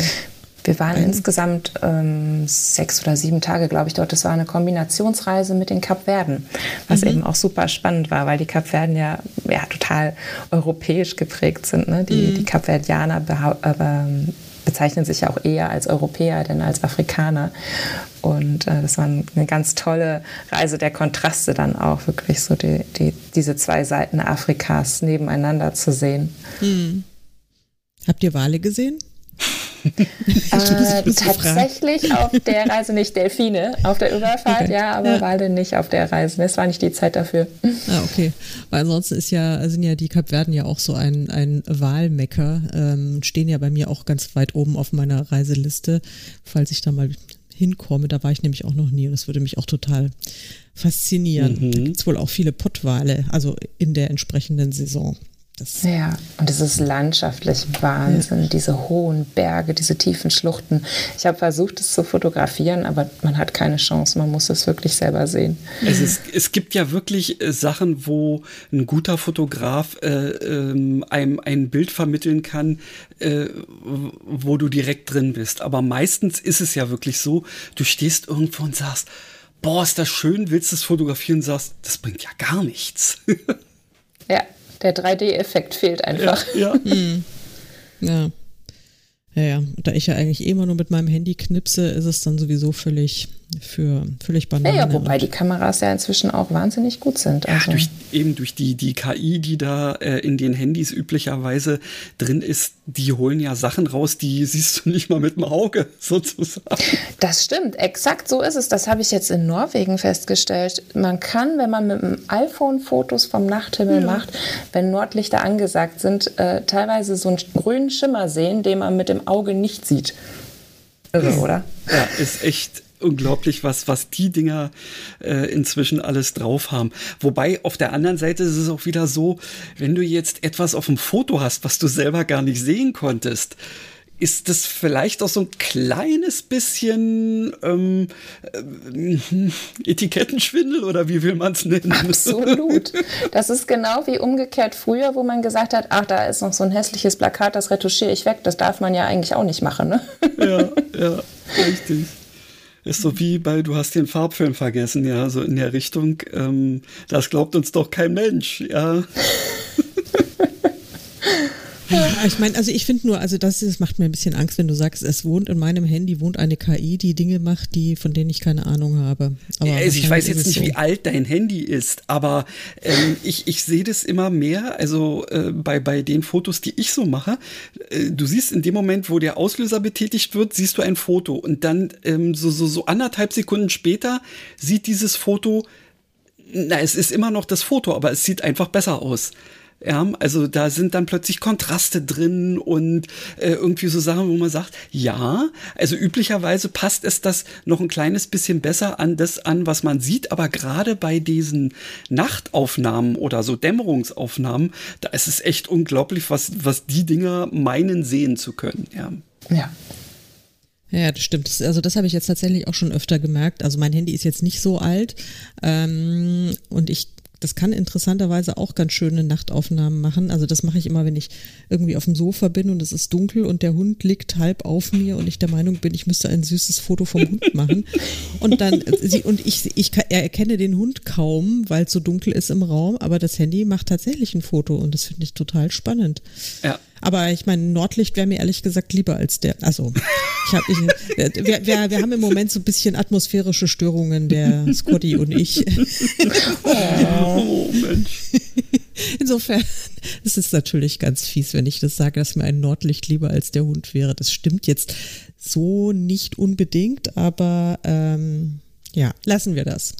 Speaker 3: wir waren insgesamt ähm, sechs oder sieben Tage, glaube ich, dort. Das war eine Kombinationsreise mit den Kapverden, was mhm. eben auch super spannend war, weil die Kapverden ja, ja total europäisch geprägt sind. Ne? Die, mhm. die Kapverdianer äh, bezeichnen sich ja auch eher als Europäer denn als Afrikaner. Und äh, das war eine ganz tolle Reise der Kontraste dann auch, wirklich so die, die, diese zwei Seiten Afrikas nebeneinander zu sehen.
Speaker 1: Mhm. Habt ihr Wale gesehen? <laughs>
Speaker 3: äh, tatsächlich auf der Reise nicht Delfine, auf der Überfahrt, okay. ja, aber ja. Wale nicht auf der Reise. Es war nicht die Zeit dafür.
Speaker 1: Ah, okay. Weil ansonsten ist ja, sind ja die Kapverden ja auch so ein, ein Wahlmecker, ähm, stehen ja bei mir auch ganz weit oben auf meiner Reiseliste, falls ich da mal hinkomme. Da war ich nämlich auch noch nie. Das würde mich auch total faszinieren. Mhm. Da gibt es wohl auch viele Pottwale, also in der entsprechenden Saison.
Speaker 3: Das ja, und es ist landschaftlich Wahnsinn, ja. diese hohen Berge, diese tiefen Schluchten. Ich habe versucht, es zu fotografieren, aber man hat keine Chance, man muss es wirklich selber sehen.
Speaker 2: Es, ist, es gibt ja wirklich äh, Sachen, wo ein guter Fotograf äh, äh, einem ein Bild vermitteln kann, äh, wo du direkt drin bist. Aber meistens ist es ja wirklich so, du stehst irgendwo und sagst, boah, ist das schön, willst du es fotografieren, sagst, das bringt ja gar nichts. <laughs>
Speaker 3: ja, der 3D-Effekt fehlt einfach.
Speaker 2: Ja. Ja.
Speaker 1: Hm. ja. Ja, ja, da ich ja eigentlich eh immer nur mit meinem Handy knipse, ist es dann sowieso völlig für völlig Banane.
Speaker 3: Ja, ja, wobei die Kameras ja inzwischen auch wahnsinnig gut sind.
Speaker 2: Also. Ja, durch, eben durch die, die KI, die da äh, in den Handys üblicherweise drin ist, die holen ja Sachen raus, die siehst du nicht mal mit dem Auge, <laughs> sozusagen.
Speaker 3: Das stimmt, exakt so ist es. Das habe ich jetzt in Norwegen festgestellt. Man kann, wenn man mit dem iPhone Fotos vom Nachthimmel ja. macht, wenn Nordlichter angesagt sind, äh, teilweise so einen grünen Schimmer sehen, den man mit dem Auge nicht sieht. Irre, oder?
Speaker 2: Ja, ist echt unglaublich, was, was die Dinger äh, inzwischen alles drauf haben. Wobei auf der anderen Seite ist es auch wieder so, wenn du jetzt etwas auf dem Foto hast, was du selber gar nicht sehen konntest, ist das vielleicht auch so ein kleines bisschen ähm, äh, <laughs> Etikettenschwindel oder wie will man es nennen?
Speaker 3: Absolut. <laughs> Das ist genau wie umgekehrt früher, wo man gesagt hat, ach, da ist noch so ein hässliches Plakat, das retuschiere ich weg. Das darf man ja eigentlich auch nicht machen, ne?
Speaker 2: Ja, ja, <laughs> richtig. Ist so wie bei Du hast den Farbfilm vergessen, ja, so in der Richtung. Ähm, das glaubt uns doch kein Mensch, ja.
Speaker 1: Ja, ich meine, also ich finde nur, also das, das macht mir ein bisschen Angst, wenn du sagst, es wohnt in meinem Handy, wohnt eine KI, die Dinge macht, die, von denen ich keine Ahnung habe.
Speaker 2: Aber also ich weiß jetzt nicht, so. wie alt dein Handy ist, aber ähm, ich, ich sehe das immer mehr, also äh, bei, bei den Fotos, die ich so mache, äh, du siehst in dem Moment, wo der Auslöser betätigt wird, siehst du ein Foto und dann ähm, so, so, so anderthalb Sekunden später sieht dieses Foto, na, es ist immer noch das Foto, aber es sieht einfach besser aus. Ja, also da sind dann plötzlich Kontraste drin und äh, irgendwie so Sachen, wo man sagt, ja, also üblicherweise passt es das noch ein kleines bisschen besser an das an, was man sieht, aber gerade bei diesen Nachtaufnahmen oder so Dämmerungsaufnahmen, da ist es echt unglaublich, was, was die Dinger meinen sehen zu können. Ja.
Speaker 3: ja.
Speaker 1: Ja, das stimmt. Also das habe ich jetzt tatsächlich auch schon öfter gemerkt. Also mein Handy ist jetzt nicht so alt ähm, und ich das kann interessanterweise auch ganz schöne Nachtaufnahmen machen. Also das mache ich immer, wenn ich irgendwie auf dem Sofa bin und es ist dunkel und der Hund liegt halb auf mir und ich der Meinung bin, ich müsste ein süßes Foto vom Hund machen. Und dann sie und ich, ich erkenne den Hund kaum, weil es so dunkel ist im Raum, aber das Handy macht tatsächlich ein Foto und das finde ich total spannend.
Speaker 2: Ja.
Speaker 1: Aber ich meine, Nordlicht wäre mir ehrlich gesagt lieber als der. Also, ich hab, ich, wir, wir, wir haben im Moment so ein bisschen atmosphärische Störungen, der Scotty und ich. Oh, Mensch. Insofern, es ist natürlich ganz fies, wenn ich das sage, dass mir ein Nordlicht lieber als der Hund wäre. Das stimmt jetzt so nicht unbedingt, aber ähm, ja, lassen wir das.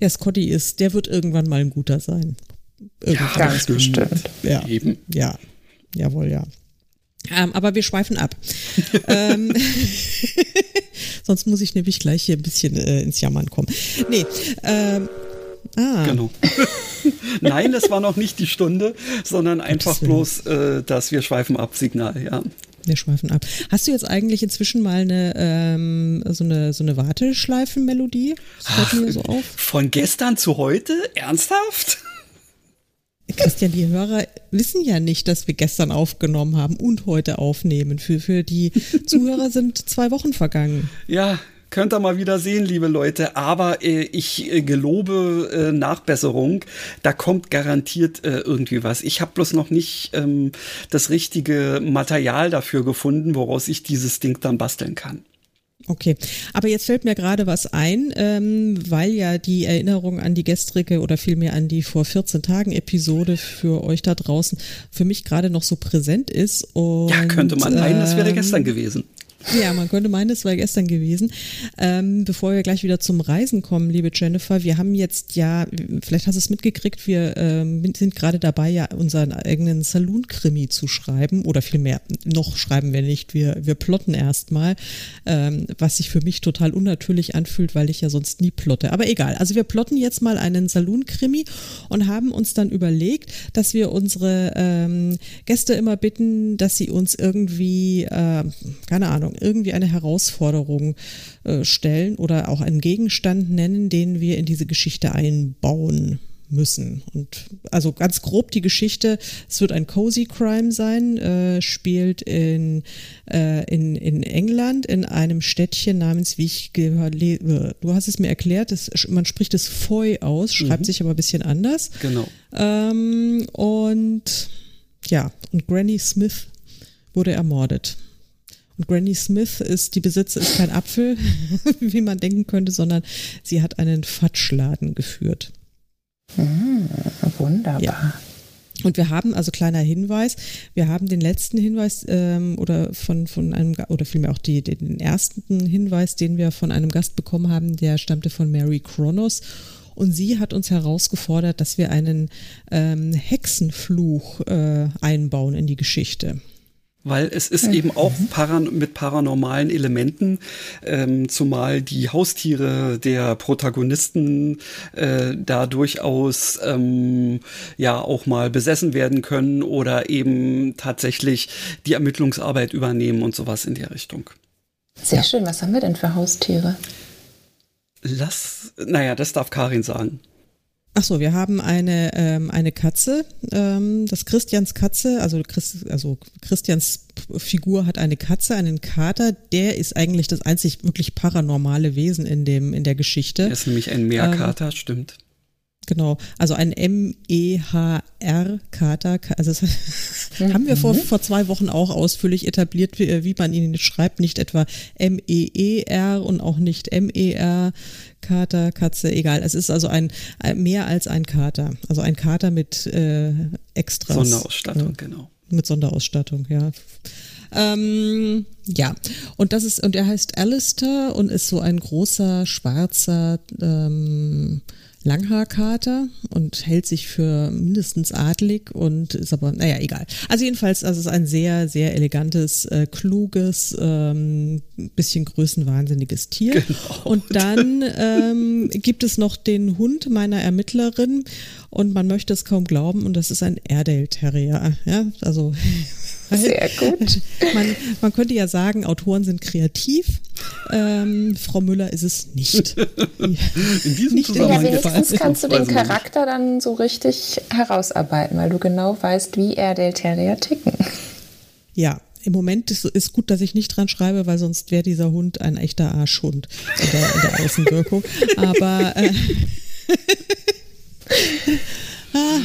Speaker 1: Der Scotty ist, der wird irgendwann mal ein guter sein.
Speaker 3: Irgendwann. Ja, ganz bestimmt.
Speaker 1: Ja, eben. Ja, Jawohl, ja. Ähm, aber wir schweifen ab. <laughs> ähm, <laughs> sonst muss ich nämlich gleich hier ein bisschen äh, ins Jammern kommen. Nee, ähm,
Speaker 2: Ah. Genau. <laughs> Nein, das war noch nicht die Stunde, sondern einfach bloß äh, das Wir schweifen ab Signal, ja.
Speaker 1: Wir schweifen ab. Hast du jetzt eigentlich inzwischen mal eine ähm, so eine so eine Warteschleifenmelodie?
Speaker 2: Ach, so von gestern zu heute? Ernsthaft?
Speaker 1: Christian, die Hörer wissen ja nicht, dass wir gestern aufgenommen haben und heute aufnehmen. Für, für die <laughs> Zuhörer sind zwei Wochen vergangen.
Speaker 2: Ja, könnt ihr mal wieder sehen, liebe Leute. Aber äh, ich äh, gelobe äh, Nachbesserung. Da kommt garantiert äh, irgendwie was. Ich habe bloß noch nicht ähm, das richtige Material dafür gefunden, woraus ich dieses Ding dann basteln kann.
Speaker 1: Okay, aber jetzt fällt mir gerade was ein, ähm, weil ja die Erinnerung an die gestrige oder vielmehr an die vor 14 Tagen Episode für euch da draußen für mich gerade noch so präsent ist. Und,
Speaker 2: ja, könnte man meinen, ähm, das wäre gestern gewesen.
Speaker 1: Ja, man könnte meinen, das war gestern gewesen. Ähm, bevor wir gleich wieder zum Reisen kommen, liebe Jennifer, wir haben jetzt ja, vielleicht hast du es mitgekriegt, wir ähm, sind gerade dabei, ja unseren eigenen Saloon-Krimi zu schreiben oder vielmehr, noch schreiben wir nicht, wir, wir plotten erstmal, ähm, was sich für mich total unnatürlich anfühlt, weil ich ja sonst nie plotte. Aber egal, also wir plotten jetzt mal einen Saloon-Krimi und haben uns dann überlegt, dass wir unsere ähm, Gäste immer bitten, dass sie uns irgendwie, äh, keine Ahnung, irgendwie eine Herausforderung äh, stellen oder auch einen Gegenstand nennen, den wir in diese Geschichte einbauen müssen. Und also ganz grob die Geschichte, es wird ein Cozy Crime sein, äh, spielt in, äh, in, in England in einem Städtchen namens, wie ich gehört, äh, du hast es mir erklärt, das, man spricht es Foy aus, schreibt mhm. sich aber ein bisschen anders.
Speaker 2: Genau.
Speaker 1: Ähm, und ja, und Granny Smith wurde ermordet. Und Granny Smith ist, die Besitzer ist kein Apfel, <laughs> wie man denken könnte, sondern sie hat einen Fatschladen geführt.
Speaker 3: Mhm, wunderbar. Ja.
Speaker 1: Und wir haben, also kleiner Hinweis, wir haben den letzten Hinweis ähm, oder von, von einem, oder vielmehr auch die, den ersten Hinweis, den wir von einem Gast bekommen haben, der stammte von Mary Kronos. Und sie hat uns herausgefordert, dass wir einen ähm, Hexenfluch äh, einbauen in die Geschichte
Speaker 2: weil es ist eben auch paran mit paranormalen Elementen, ähm, zumal die Haustiere der Protagonisten äh, da durchaus ähm, ja auch mal besessen werden können oder eben tatsächlich die Ermittlungsarbeit übernehmen und sowas in der Richtung.
Speaker 3: Sehr schön. Was haben wir denn für Haustiere?
Speaker 2: Lass, naja, das darf Karin sagen.
Speaker 1: Ach so, wir haben eine ähm, eine Katze, ähm, das Christians Katze, also Christ, also Christians Figur hat eine Katze, einen Kater. Der ist eigentlich das einzig wirklich paranormale Wesen in dem in der Geschichte. Er
Speaker 2: ist nämlich ein Meerkater, ähm, stimmt.
Speaker 1: Genau, also ein M-E-H-R-Kater. Also das mhm. <laughs> haben wir vor, vor zwei Wochen auch ausführlich etabliert, wie, wie man ihn schreibt. Nicht etwa M-E-E-R und auch nicht M-E-R. Kater, Katze, egal. Es ist also ein, mehr als ein Kater. Also ein Kater mit äh, Extras.
Speaker 2: Sonderausstattung, äh, genau.
Speaker 1: Mit Sonderausstattung, ja. Ähm, ja, und das ist, und er heißt Alistair und ist so ein großer, schwarzer, ähm, Langhaarkater und hält sich für mindestens adlig und ist aber, naja, egal. Also jedenfalls, also es ist ein sehr, sehr elegantes, äh, kluges, ähm, bisschen größenwahnsinniges Tier. Genau. Und dann ähm, gibt es noch den Hund meiner Ermittlerin und man möchte es kaum glauben und das ist ein Airedale Terrier. Ja, also
Speaker 3: sehr gut. <laughs>
Speaker 1: Man, man könnte ja sagen, Autoren sind kreativ. Ähm, Frau Müller ist es nicht. <laughs>
Speaker 2: In diesem nicht Zusammenhang.
Speaker 3: Ja, wenigstens kannst du den Charakter dann so richtig herausarbeiten, weil du genau weißt, wie er der Terrier ticken.
Speaker 1: Ja, im Moment ist, es gut, dass ich nicht dran schreibe, weil sonst wäre dieser Hund ein echter Arschhund in der, in der Außenwirkung. Aber äh, <laughs> ah,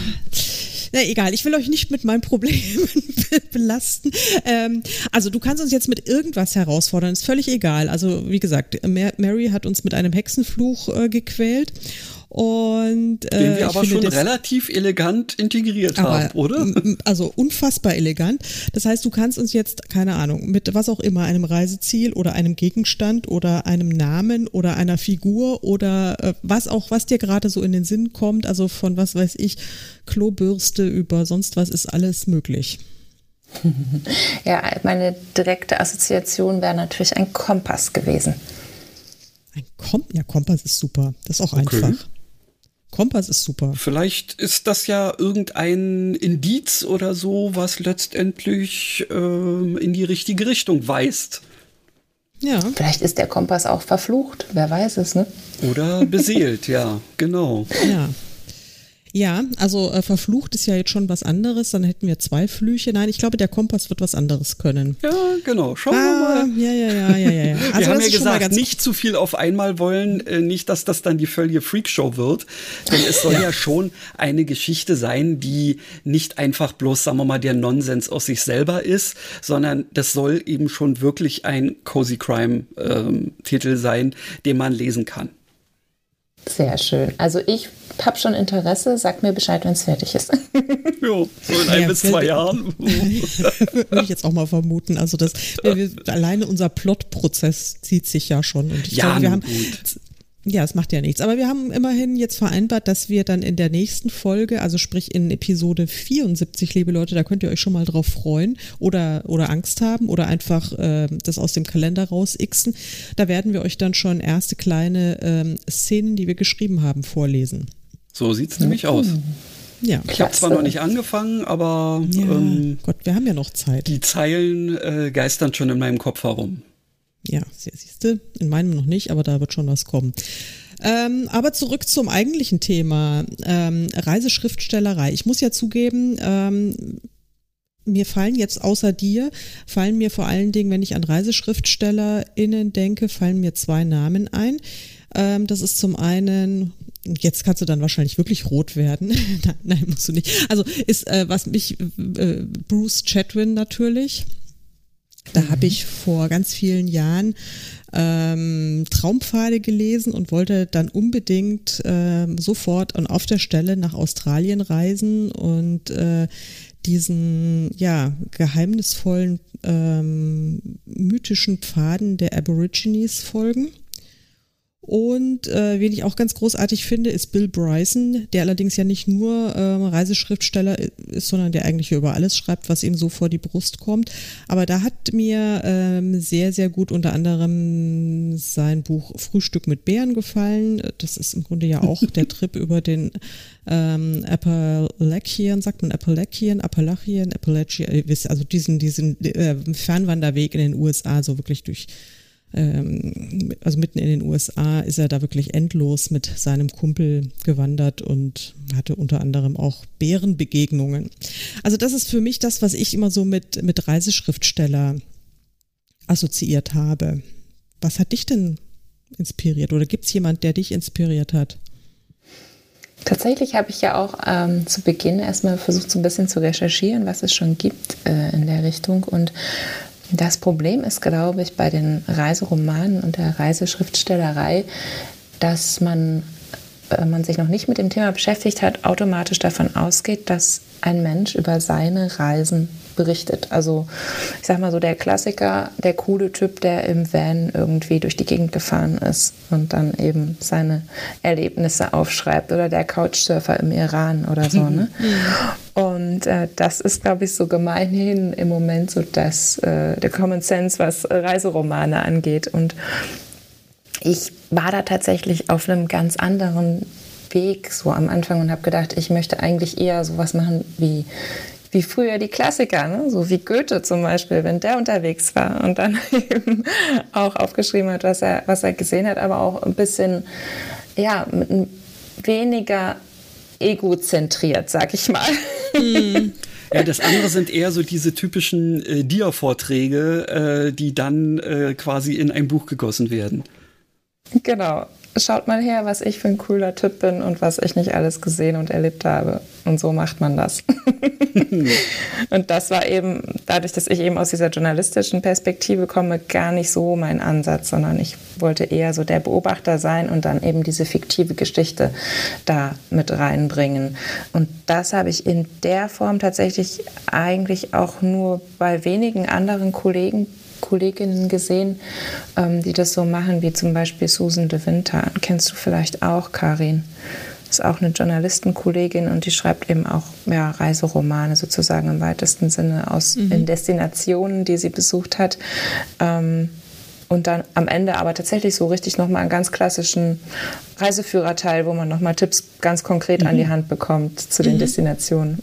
Speaker 1: na egal, ich will euch nicht mit meinen Problemen <laughs> belasten. Ähm, also du kannst uns jetzt mit irgendwas herausfordern, ist völlig egal. Also wie gesagt, Mary hat uns mit einem Hexenfluch äh, gequält und,
Speaker 2: äh, Den wir aber schon relativ elegant integriert aber, haben, oder?
Speaker 1: Also unfassbar elegant. Das heißt, du kannst uns jetzt, keine Ahnung, mit was auch immer, einem Reiseziel oder einem Gegenstand oder einem Namen oder einer Figur oder äh, was auch, was dir gerade so in den Sinn kommt, also von was weiß ich, Klobürste über sonst was ist alles möglich. <laughs>
Speaker 3: Ja, meine direkte Assoziation wäre natürlich ein Kompass gewesen.
Speaker 1: Ein Kom ja, Kompass ist super. Das ist auch okay. einfach. Kompass ist super.
Speaker 2: Vielleicht ist das ja irgendein Indiz oder so, was letztendlich ähm, in die richtige Richtung weist.
Speaker 3: Ja. Vielleicht ist der Kompass auch verflucht, wer weiß es, ne?
Speaker 2: Oder beseelt, ja, genau.
Speaker 1: Ja. Ja, also äh, verflucht ist ja jetzt schon was anderes, dann hätten wir zwei Flüche. Nein, ich glaube, der Kompass wird was anderes können.
Speaker 2: Ja, genau. Schauen ah,
Speaker 1: wir mal. Ja, ja, ja, ja, ja.
Speaker 2: Also wir haben ja gesagt, nicht zu viel auf einmal wollen, äh, nicht, dass das dann die völlige Freakshow wird. Denn es soll ja. ja schon eine Geschichte sein, die nicht einfach bloß, sagen wir mal, der Nonsens aus sich selber ist, sondern das soll eben schon wirklich ein Cozy Crime ähm, sein, den man lesen kann.
Speaker 3: Sehr schön. Also ich habe schon Interesse. Sag mir Bescheid, wenn es fertig ist. <laughs>
Speaker 2: jo, so in ein ja, bis zwei Jahren. <laughs>
Speaker 1: Würde ich jetzt auch mal vermuten. Also das, wir, wir, alleine unser Plotprozess zieht sich ja schon. Und ich
Speaker 2: ja, glaube, wir haben gut.
Speaker 1: Ja, es macht ja nichts. Aber wir haben immerhin jetzt vereinbart, dass wir dann in der nächsten Folge, also sprich in Episode 74, liebe Leute, da könnt ihr euch schon mal drauf freuen oder, oder Angst haben oder einfach äh, das aus dem Kalender raus xen. Da werden wir euch dann schon erste kleine ähm, Szenen, die wir geschrieben haben, vorlesen.
Speaker 2: So sieht es nämlich aus. Ja. Ich habe zwar noch nicht angefangen, aber
Speaker 1: ja, ähm, Gott, wir haben ja noch Zeit.
Speaker 2: Die Zeilen äh, geistern schon in meinem Kopf herum.
Speaker 1: Ja, siehst du, in meinem noch nicht, aber da wird schon was kommen. Ähm, aber zurück zum eigentlichen Thema, ähm, Reiseschriftstellerei. Ich muss ja zugeben, ähm, mir fallen jetzt außer dir, fallen mir vor allen Dingen, wenn ich an ReiseschriftstellerInnen denke, fallen mir zwei Namen ein. Ähm, das ist zum einen jetzt kannst du dann wahrscheinlich wirklich rot werden. <laughs> nein, nein, musst du nicht. Also ist, äh, was mich, äh, Bruce Chatwin natürlich. Da mhm. habe ich vor ganz vielen Jahren ähm, Traumpfade gelesen und wollte dann unbedingt äh, sofort und auf der Stelle nach Australien reisen und äh, diesen ja geheimnisvollen ähm, mythischen Pfaden der Aborigines folgen. Und äh, wen ich auch ganz großartig finde, ist Bill Bryson, der allerdings ja nicht nur ähm, Reiseschriftsteller ist, sondern der eigentlich über alles schreibt, was ihm so vor die Brust kommt. Aber da hat mir ähm, sehr, sehr gut unter anderem sein Buch Frühstück mit Bären gefallen. Das ist im Grunde ja <laughs> auch der Trip über den ähm, Appalachian, sagt man Appalachian, Appalachian, Appalachian, also diesen, diesen äh, Fernwanderweg in den USA, so wirklich durch ähm, also mitten in den USA ist er da wirklich endlos mit seinem Kumpel gewandert und hatte unter anderem auch Bärenbegegnungen. Also das ist für mich das, was ich immer so mit, mit Reiseschriftsteller assoziiert habe. Was hat dich denn inspiriert oder gibt es jemand, der dich inspiriert hat?
Speaker 3: Tatsächlich habe ich ja auch ähm, zu Beginn erstmal versucht, so ein bisschen zu recherchieren, was es schon gibt äh, in der Richtung. Und das Problem ist, glaube ich, bei den Reiseromanen und der Reiseschriftstellerei, dass man, wenn man sich noch nicht mit dem Thema beschäftigt hat, automatisch davon ausgeht, dass ein Mensch über seine Reisen berichtet. Also ich sag mal so der Klassiker, der coole Typ, der im Van irgendwie durch die Gegend gefahren ist und dann eben seine Erlebnisse aufschreibt oder der Couchsurfer im Iran oder so. Ne? <laughs> Und äh, das ist, glaube ich, so gemeinhin im Moment so das, äh, der Common Sense, was Reiseromane angeht. Und ich war da tatsächlich auf einem ganz anderen Weg so am Anfang und habe gedacht, ich möchte eigentlich eher sowas machen wie wie früher die Klassiker, ne? so wie Goethe zum Beispiel, wenn der unterwegs war und dann <laughs> eben auch aufgeschrieben hat, was er, was er gesehen hat, aber auch ein bisschen, ja, weniger egozentriert, sag ich mal.
Speaker 2: Hm. <laughs> Ja, das andere sind eher so diese typischen äh, Dia-Vorträge, äh, die dann äh, quasi in ein Buch gegossen werden.
Speaker 3: Genau schaut mal her, was ich für ein cooler Typ bin und was ich nicht alles gesehen und erlebt habe. Und so macht man das. <laughs> und das war eben, dadurch, dass ich eben aus dieser journalistischen Perspektive komme, gar nicht so mein Ansatz, sondern ich wollte eher so der Beobachter sein und dann eben diese fiktive Geschichte da mit reinbringen. Und das habe ich in der Form tatsächlich eigentlich auch nur bei wenigen anderen Kollegen Kolleginnen gesehen, ähm, die das so machen, wie zum Beispiel Susan de Winter. Kennst du vielleicht auch, Karin? Ist auch eine Journalistenkollegin und die schreibt eben auch ja, Reiseromane sozusagen im weitesten Sinne aus mhm. in Destinationen, die sie besucht hat. Ähm, und dann am Ende aber tatsächlich so richtig nochmal einen ganz klassischen Reiseführerteil, wo man nochmal Tipps ganz konkret mhm. an die Hand bekommt zu den mhm. Destinationen.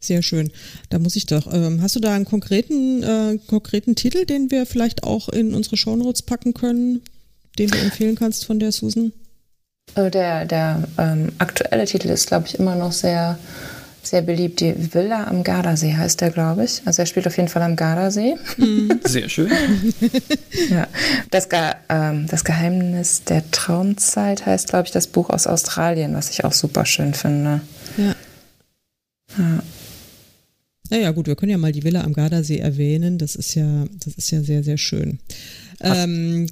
Speaker 1: Sehr schön. Da muss ich doch. Ähm, hast du da einen konkreten, äh, konkreten Titel, den wir vielleicht auch in unsere Shownotes packen können, den du empfehlen kannst von der Susan?
Speaker 3: Äh, der, der ähm, aktuelle Titel ist, glaube ich, immer noch sehr, sehr beliebt. Die Villa am Gardasee heißt der, glaube ich. Also er spielt auf jeden Fall am Gardasee.
Speaker 2: Mhm. <laughs> Sehr schön. <laughs>
Speaker 3: ja. Das, ähm, das Geheimnis der Traumzeit heißt, glaube ich, das Buch aus Australien, was ich auch super schön finde.
Speaker 1: Ja. ja. Naja, gut, wir können ja mal die Villa am Gardasee erwähnen. Das ist ja, das ist ja sehr, sehr schön. Ähm,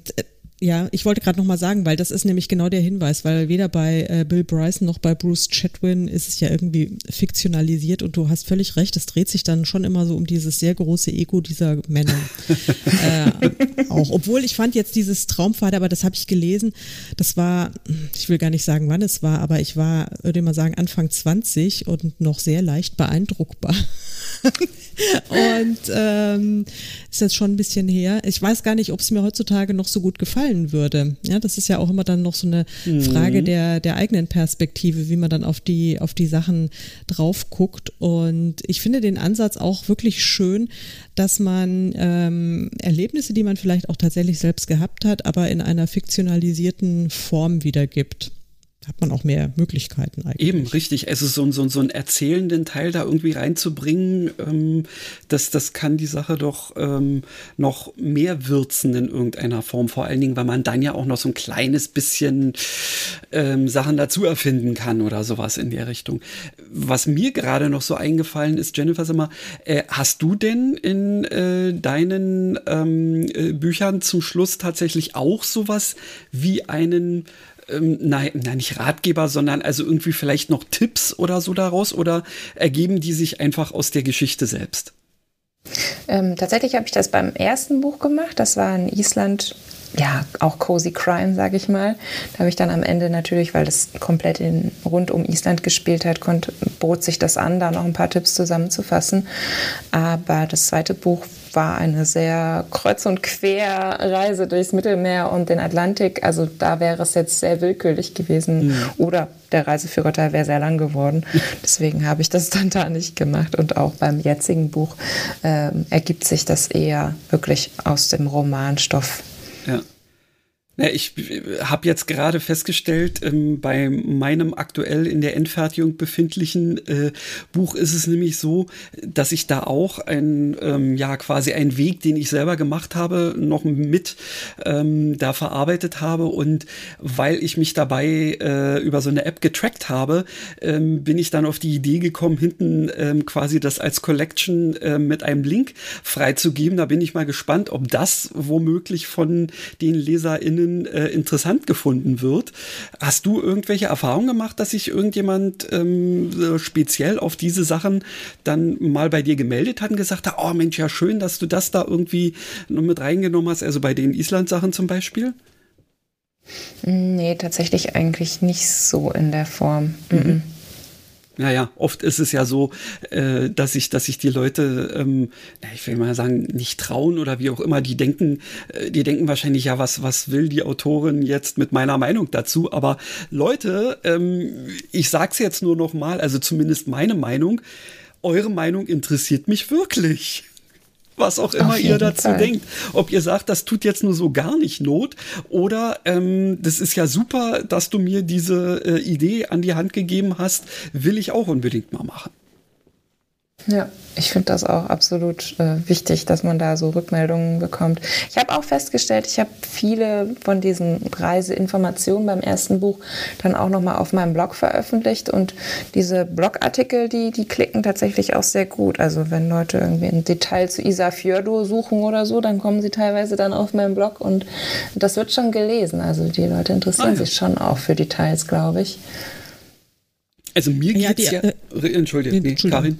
Speaker 1: ja, ich wollte gerade noch mal sagen, weil das ist nämlich genau der Hinweis, weil weder bei äh, Bill Bryson noch bei Bruce Chatwin ist es ja irgendwie fiktionalisiert und du hast völlig recht, es dreht sich dann schon immer so um dieses sehr große Ego dieser Männer. <laughs> äh, auch, obwohl ich fand jetzt dieses Traumpfad, aber das habe ich gelesen, das war, ich will gar nicht sagen, wann es war, aber ich war, würde mal sagen, Anfang 20 und noch sehr leicht beeindruckbar. <laughs> und ähm, ist jetzt schon ein bisschen her. Ich weiß gar nicht, ob es mir heutzutage noch so gut gefallen würde. Ja, das ist ja auch immer dann noch so eine mhm. Frage der, der eigenen Perspektive, wie man dann auf die, auf die Sachen drauf guckt. Und ich finde den Ansatz auch wirklich schön, dass man ähm, Erlebnisse, die man vielleicht auch tatsächlich selbst gehabt hat, aber in einer fiktionalisierten Form wiedergibt hat man auch mehr Möglichkeiten eigentlich.
Speaker 2: Eben, richtig. Also so, so, so einen erzählenden Teil da irgendwie reinzubringen, ähm, das, das kann die Sache doch ähm, noch mehr würzen in irgendeiner Form. Vor allen Dingen, weil man dann ja auch noch so ein kleines bisschen ähm, Sachen dazu erfinden kann oder sowas in der Richtung. Was mir gerade noch so eingefallen ist, Jennifer, sag mal, äh, hast du denn in äh, deinen ähm, äh, Büchern zum Schluss tatsächlich auch sowas wie einen ähm, nein, nein, nicht Ratgeber, sondern also irgendwie vielleicht noch Tipps oder so daraus oder ergeben die sich einfach aus der Geschichte selbst?
Speaker 3: Ähm, tatsächlich habe ich das beim ersten Buch gemacht. Das war in Island, ja, auch Cozy Crime, sage ich mal. Da habe ich dann am Ende natürlich, weil das komplett in, rund um Island gespielt hat, konnte, bot sich das an, da noch ein paar Tipps zusammenzufassen. Aber das zweite Buch war eine sehr kreuz und quer Reise durchs Mittelmeer und den Atlantik. Also da wäre es jetzt sehr willkürlich gewesen mhm. oder der Reiseführerteil wäre sehr lang geworden. <laughs> Deswegen habe ich das dann da nicht gemacht. Und auch beim jetzigen Buch äh, ergibt sich das eher wirklich aus dem Romanstoff.
Speaker 2: Ja. Ja, ich habe jetzt gerade festgestellt, ähm, bei meinem aktuell in der Endfertigung befindlichen äh, Buch ist es nämlich so, dass ich da auch ein, ähm, ja, quasi einen Weg, den ich selber gemacht habe, noch mit ähm, da verarbeitet habe. Und weil ich mich dabei äh, über so eine App getrackt habe, ähm, bin ich dann auf die Idee gekommen, hinten ähm, quasi das als Collection äh, mit einem Link freizugeben. Da bin ich mal gespannt, ob das womöglich von den LeserInnen Kolleginnen äh, interessant gefunden wird. Hast du irgendwelche Erfahrungen gemacht, dass sich irgendjemand ähm, speziell auf diese Sachen dann mal bei dir gemeldet hat und gesagt hat, oh Mensch, ja schön, dass du das da irgendwie noch mit reingenommen hast, also bei den Island-Sachen zum Beispiel?
Speaker 3: Nee, tatsächlich eigentlich nicht so in der Form. Mhm.
Speaker 2: Naja, oft ist es ja so, äh, dass sich dass ich die Leute, ähm, na, ich will mal sagen, nicht trauen oder wie auch immer, die denken, äh, die denken wahrscheinlich, ja, was, was will die Autorin jetzt mit meiner Meinung dazu? Aber Leute, ähm, ich sag's jetzt nur noch mal, also zumindest meine Meinung, eure Meinung interessiert mich wirklich was auch immer ihr dazu Fall. denkt. Ob ihr sagt, das tut jetzt nur so gar nicht Not oder ähm, das ist ja super, dass du mir diese äh, Idee an die Hand gegeben hast, will ich auch unbedingt mal machen.
Speaker 3: Ja, ich finde das auch absolut äh, wichtig, dass man da so Rückmeldungen bekommt. Ich habe auch festgestellt, ich habe viele von diesen Reiseinformationen beim ersten Buch dann auch nochmal auf meinem Blog veröffentlicht und diese Blogartikel, die, die klicken tatsächlich auch sehr gut. Also wenn Leute irgendwie ein Detail zu Isa Fjordo suchen oder so, dann kommen sie teilweise dann auf meinen Blog und das wird schon gelesen. Also die Leute interessieren ah, ja. sich schon auch für Details, glaube ich.
Speaker 2: Also mir geht es ja, ja äh, Entschuldigung, nee, Karin.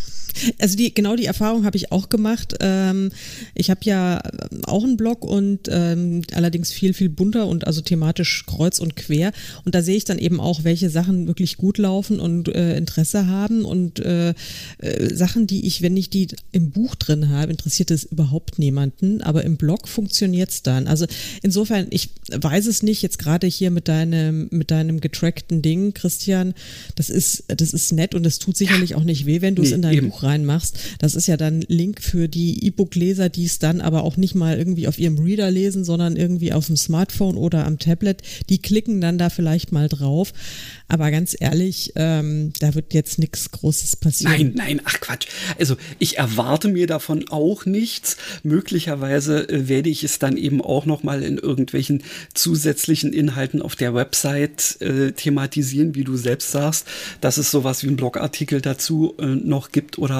Speaker 1: Also die genau die Erfahrung habe ich auch gemacht. Ähm, ich habe ja auch einen Blog und ähm, allerdings viel viel bunter und also thematisch kreuz und quer. Und da sehe ich dann eben auch, welche Sachen wirklich gut laufen und äh, Interesse haben und äh, äh, Sachen, die ich, wenn ich die im Buch drin habe, interessiert es überhaupt niemanden. Aber im Blog funktioniert es dann. Also insofern, ich weiß es nicht. Jetzt gerade hier mit deinem mit deinem getrackten Ding, Christian, das ist das ist nett und es tut sicherlich auch nicht weh, wenn du es nee, in dein eben. Buch reinmachst. Das ist ja dann Link für die E-Book-Leser, die es dann aber auch nicht mal irgendwie auf ihrem Reader lesen, sondern irgendwie auf dem Smartphone oder am Tablet. Die klicken dann da vielleicht mal drauf. Aber ganz ehrlich, ähm, da wird jetzt nichts Großes passieren.
Speaker 2: Nein, nein, ach Quatsch. Also ich erwarte mir davon auch nichts. Möglicherweise äh, werde ich es dann eben auch noch mal in irgendwelchen zusätzlichen Inhalten auf der Website äh, thematisieren, wie du selbst sagst, dass es sowas wie ein Blogartikel dazu äh, noch gibt oder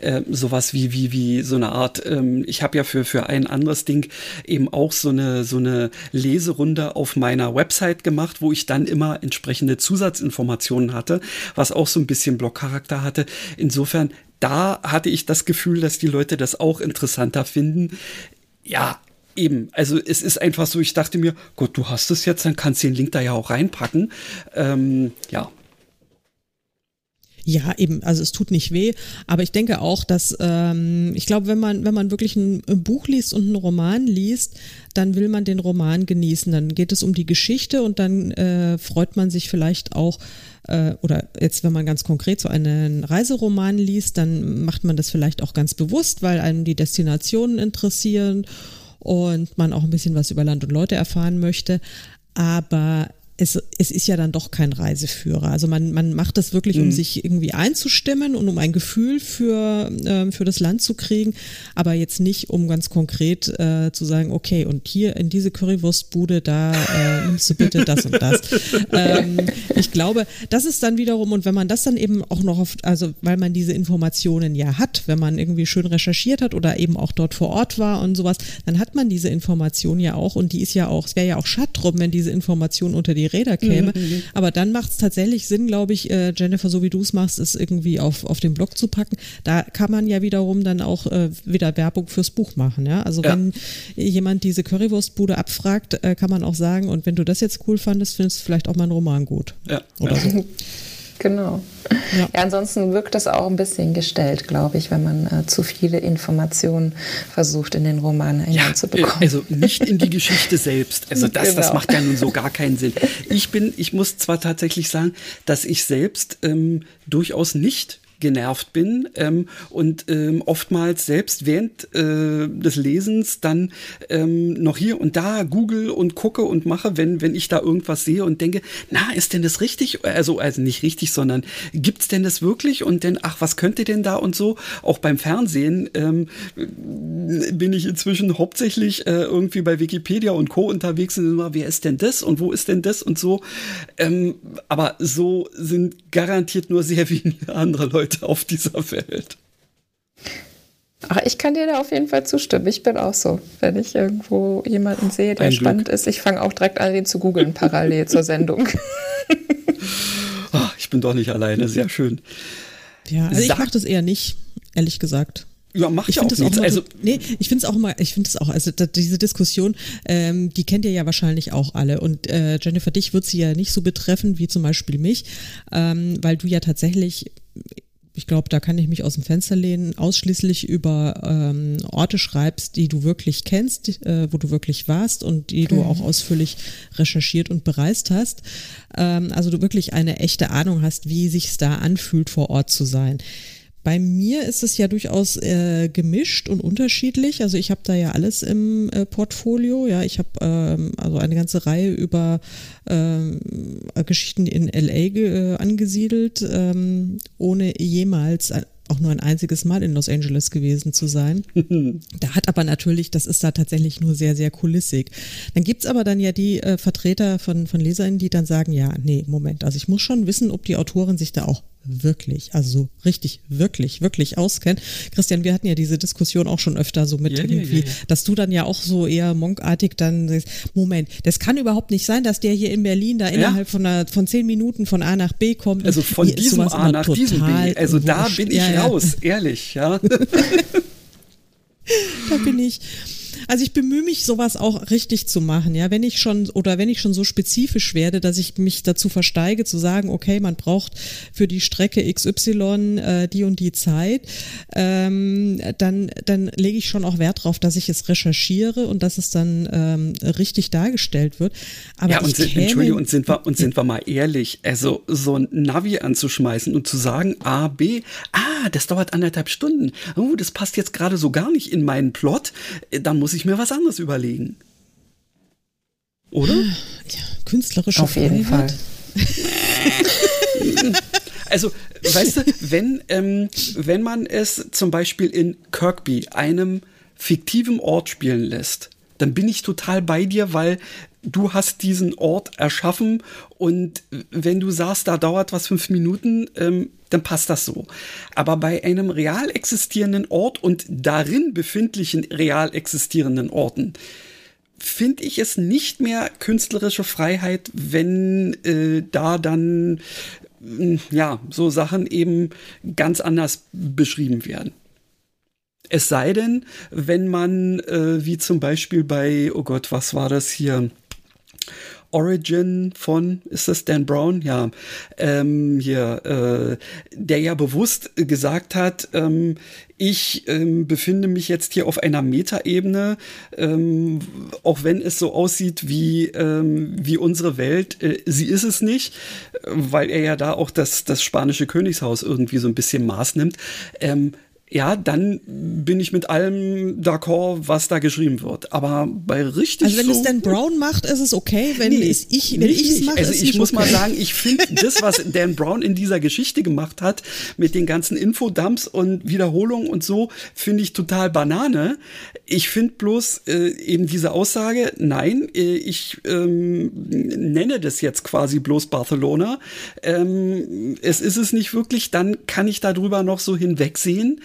Speaker 2: äh, sowas wie wie wie so eine Art. Ähm, ich habe ja für für ein anderes Ding eben auch so eine so eine Leserunde auf meiner Website gemacht, wo ich dann immer entsprechende Zusatz Zusatzinformationen hatte, was auch so ein bisschen Blockcharakter hatte. Insofern, da hatte ich das Gefühl, dass die Leute das auch interessanter finden. Ja, eben, also es ist einfach so, ich dachte mir, Gott, du hast es jetzt, dann kannst du den Link da ja auch reinpacken. Ähm, ja,
Speaker 1: ja, eben, also es tut nicht weh, aber ich denke auch, dass ähm, ich glaube, wenn man wenn man wirklich ein, ein Buch liest und einen Roman liest, dann will man den Roman genießen. Dann geht es um die Geschichte und dann äh, freut man sich vielleicht auch äh, oder jetzt, wenn man ganz konkret so einen Reiseroman liest, dann macht man das vielleicht auch ganz bewusst, weil einem die Destinationen interessieren und man auch ein bisschen was über Land und Leute erfahren möchte. Aber es, es ist ja dann doch kein Reiseführer. Also man, man macht das wirklich, um mhm. sich irgendwie einzustimmen und um ein Gefühl für, äh, für das Land zu kriegen, aber jetzt nicht, um ganz konkret äh, zu sagen, okay, und hier in diese Currywurstbude, da äh, nimmst du bitte das und das. <laughs> ähm, ich glaube, das ist dann wiederum, und wenn man das dann eben auch noch auf, also weil man diese Informationen ja hat, wenn man irgendwie schön recherchiert hat oder eben auch dort vor Ort war und sowas, dann hat man diese Information ja auch und die ist ja auch, es wäre ja auch Schatt drum, wenn diese Information unter die Räder käme. Mhm, mhm. Aber dann macht es tatsächlich Sinn, glaube ich, äh, Jennifer, so wie du es machst, es irgendwie auf, auf den Blog zu packen. Da kann man ja wiederum dann auch äh, wieder Werbung fürs Buch machen. Ja? Also ja. wenn jemand diese Currywurstbude abfragt, äh, kann man auch sagen, und wenn du das jetzt cool fandest, findest du vielleicht auch meinen Roman gut.
Speaker 2: Ja.
Speaker 1: Oder so. <laughs>
Speaker 3: Genau. Ja. ja. ansonsten wirkt das auch ein bisschen gestellt, glaube ich, wenn man äh, zu viele Informationen versucht, in den Roman hineinzubekommen.
Speaker 2: Ja, also nicht in die Geschichte selbst. Also das, genau. das macht ja nun so gar keinen Sinn. Ich bin, ich muss zwar tatsächlich sagen, dass ich selbst ähm, durchaus nicht genervt bin ähm, und ähm, oftmals selbst während äh, des Lesens dann ähm, noch hier und da google und gucke und mache, wenn, wenn ich da irgendwas sehe und denke, na, ist denn das richtig? Also, also nicht richtig, sondern gibt's denn das wirklich? Und denn, ach, was könnte denn da und so? Auch beim Fernsehen ähm, bin ich inzwischen hauptsächlich äh, irgendwie bei Wikipedia und Co. unterwegs und immer, wer ist denn das und wo ist denn das und so. Ähm, aber so sind garantiert nur sehr <laughs> wenige andere Leute Leute auf dieser Welt.
Speaker 3: Ach, ich kann dir da auf jeden Fall zustimmen. Ich bin auch so. Wenn ich irgendwo jemanden sehe, der Ein spannend Glück. ist, ich fange auch direkt an, ihn zu googeln, parallel zur Sendung.
Speaker 2: Ach, <laughs> ich bin doch nicht alleine. Sehr schön.
Speaker 1: Ja, also Sag ich mache das eher nicht, ehrlich gesagt.
Speaker 2: Ja, macht
Speaker 1: ich
Speaker 2: ja auch nichts.
Speaker 1: Auch also, nee, ich finde es auch immer, ich finde es auch, also da, diese Diskussion, ähm, die kennt ihr ja wahrscheinlich auch alle. Und äh, Jennifer, dich wird sie ja nicht so betreffen wie zum Beispiel mich, ähm, weil du ja tatsächlich ich glaube, da kann ich mich aus dem Fenster lehnen, ausschließlich über ähm, Orte schreibst, die du wirklich kennst, äh, wo du wirklich warst und die du auch ausführlich recherchiert und bereist hast. Ähm, also du wirklich eine echte Ahnung hast, wie sich's da anfühlt, vor Ort zu sein. Bei mir ist es ja durchaus äh, gemischt und unterschiedlich. Also ich habe da ja alles im äh, Portfolio. Ja, ich habe ähm, also eine ganze Reihe über ähm, Geschichten in LA äh, angesiedelt, ähm, ohne jemals auch nur ein einziges Mal in Los Angeles gewesen zu sein. <laughs> da hat aber natürlich, das ist da tatsächlich nur sehr, sehr kulissig. Dann gibt's aber dann ja die äh, Vertreter von, von Leserinnen, die dann sagen, ja, nee, Moment, also ich muss schon wissen, ob die Autorin sich da auch wirklich, also so richtig, wirklich, wirklich auskennt. Christian, wir hatten ja diese Diskussion auch schon öfter so mit ja, irgendwie, ja, ja, dass du dann ja auch so eher monkartig dann sagst, Moment, das kann überhaupt nicht sein, dass der hier in Berlin da innerhalb von, einer, von zehn Minuten von A nach B kommt.
Speaker 2: Also von diesem A nach diesem B. Also <laughs> da bin ich raus, ehrlich, ja. da
Speaker 1: bin ich. Also ich bemühe mich, sowas auch richtig zu machen, ja. Wenn ich schon oder wenn ich schon so spezifisch werde, dass ich mich dazu versteige, zu sagen, okay, man braucht für die Strecke XY äh, die und die Zeit, ähm, dann, dann lege ich schon auch Wert darauf, dass ich es recherchiere und dass es dann ähm, richtig dargestellt wird. Aber
Speaker 2: ja, und sind, Entschuldigung, und sind wir, und sind wir mal ehrlich, also so ein Navi anzuschmeißen und zu sagen, A, B, ah, das dauert anderthalb Stunden. Oh, das passt jetzt gerade so gar nicht in meinen Plot. Äh, dann muss ich mir was anderes überlegen. Oder?
Speaker 1: Ja, künstlerische
Speaker 3: Auf jeden Fall. <laughs>
Speaker 2: also, weißt du, wenn, ähm, wenn man es zum Beispiel in Kirkby, einem fiktiven Ort spielen lässt, dann bin ich total bei dir, weil du hast diesen Ort erschaffen und wenn du sagst, da dauert was fünf Minuten, ähm, dann passt das so. Aber bei einem real existierenden Ort und darin befindlichen real existierenden Orten finde ich es nicht mehr künstlerische Freiheit, wenn äh, da dann äh, ja so Sachen eben ganz anders beschrieben werden. Es sei denn, wenn man, äh, wie zum Beispiel bei, oh Gott, was war das hier? Origin von, ist das Dan Brown? Ja, ähm, hier, äh, der ja bewusst gesagt hat, ähm, ich ähm, befinde mich jetzt hier auf einer Metaebene, ähm, auch wenn es so aussieht wie, ähm, wie unsere Welt. Äh, sie ist es nicht, weil er ja da auch das, das spanische Königshaus irgendwie so ein bisschen Maß nimmt. Ähm, ja, dann bin ich mit allem d'accord, was da geschrieben wird. Aber bei richtig
Speaker 1: Also wenn
Speaker 2: so,
Speaker 1: es Dan Brown macht, ist es okay. Wenn
Speaker 2: Nee,
Speaker 1: es ich, wenn ich es mache,
Speaker 2: Also
Speaker 1: ist
Speaker 2: ich muss
Speaker 1: okay.
Speaker 2: mal sagen, ich finde <laughs> das, was Dan Brown in dieser Geschichte gemacht hat, mit den ganzen Infodumps und Wiederholungen und so, finde ich total Banane. Ich finde bloß äh, eben diese Aussage, nein, äh, ich ähm, nenne das jetzt quasi bloß Barcelona. Ähm, es ist es nicht wirklich, dann kann ich darüber noch so hinwegsehen.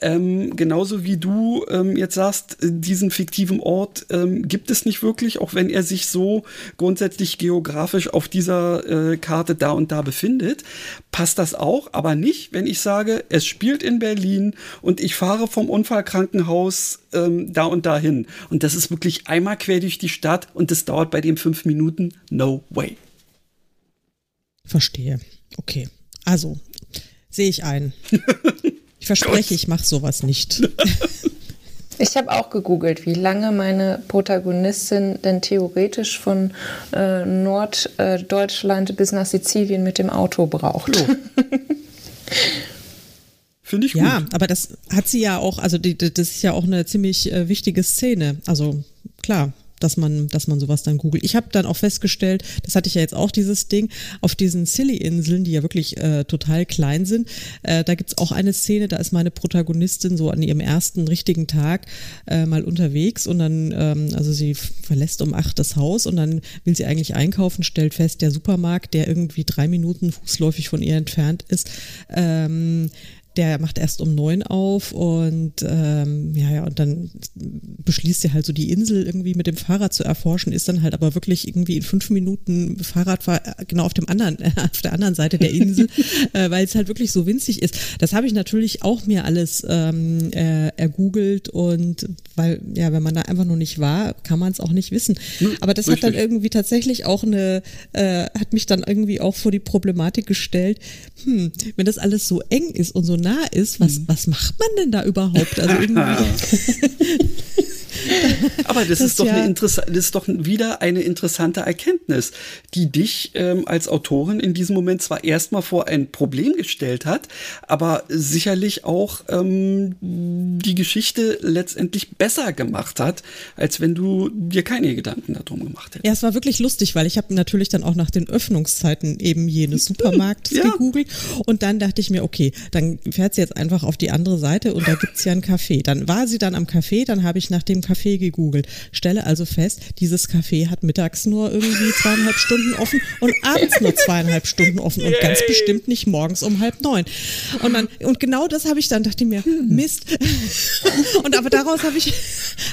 Speaker 2: Ähm, genauso wie du ähm, jetzt sagst, äh, diesen fiktiven Ort ähm, gibt es nicht wirklich, auch wenn er sich so grundsätzlich geografisch auf dieser äh, Karte da und da befindet, passt das auch, aber nicht, wenn ich sage, es spielt in Berlin und ich fahre vom Unfallkrankenhaus ähm, da und dahin. Und das ist wirklich einmal quer durch die Stadt und das dauert bei dem fünf Minuten. No way.
Speaker 1: Verstehe. Okay. Also, sehe ich ein. <laughs> Ich verspreche, ich mache sowas nicht. <laughs>
Speaker 3: Ich habe auch gegoogelt, wie lange meine Protagonistin denn theoretisch von äh, Norddeutschland bis nach Sizilien mit dem Auto braucht. <laughs>
Speaker 2: Finde ich
Speaker 1: Ja,
Speaker 2: gut.
Speaker 1: aber das hat sie ja auch, also die- das ist ja auch eine ziemlich äh, wichtige Szene. Also klar, dass man, dass man sowas dann googelt. Ich habe dann auch festgestellt, das hatte ich ja jetzt auch dieses Ding, auf diesen Silly-Inseln, die ja wirklich äh, total klein sind, äh, da gibt's auch eine Szene, da ist meine Protagonistin so an ihrem ersten richtigen Tag äh, mal unterwegs und dann, ähm, also sie verlässt um acht das Haus und dann will sie eigentlich einkaufen, stellt fest, der Supermarkt, der irgendwie drei Minuten fußläufig von ihr entfernt ist, ähm, der macht erst um neun auf und ähm, ja, ja, und dann beschließt er halt so die Insel irgendwie mit dem Fahrrad zu erforschen, ist dann halt aber wirklich irgendwie in fünf Minuten Fahrradfahr genau auf dem anderen, auf der anderen Seite der Insel, <laughs> äh, weil es halt wirklich so winzig ist. Das habe ich natürlich auch mir alles ähm, äh, ergoogelt und weil, ja, wenn man da einfach noch nicht war, kann man es auch nicht wissen. Aber das hat dann
Speaker 2: richtig.
Speaker 1: irgendwie tatsächlich auch eine, äh, hat mich dann irgendwie auch vor die Problematik gestellt, hm, wenn das alles so eng ist und so nah ist, was, was macht man denn da überhaupt? Also irgendwie, <laughs> <laughs> <laughs>
Speaker 2: Aber das,
Speaker 1: Das
Speaker 2: ist doch
Speaker 1: ja-
Speaker 2: eine interessante, das ist doch wieder eine interessante Erkenntnis, die dich ähm, als Autorin in diesem Moment zwar erstmal vor ein Problem gestellt hat, aber sicherlich auch ähm, die Geschichte letztendlich besser gemacht hat, als wenn du dir keine Gedanken darum gemacht hättest.
Speaker 1: Ja, es war wirklich lustig, weil ich habe natürlich dann auch nach den Öffnungszeiten eben jenes Supermarkts
Speaker 2: Ja.
Speaker 1: gegoogelt und dann dachte ich mir, okay, dann fährt sie jetzt einfach auf die andere Seite und da gibt's ja ein Café. Dann war sie dann am Café, dann habe ich nach dem Café gegoogelt. Stelle also fest, dieses Café hat mittags nur irgendwie zweieinhalb Stunden offen und abends nur zweieinhalb Stunden offen und ganz bestimmt nicht morgens um halb neun. Und dann, und genau das habe ich dann, dachte ich mir, Mist. Und aber daraus habe ich,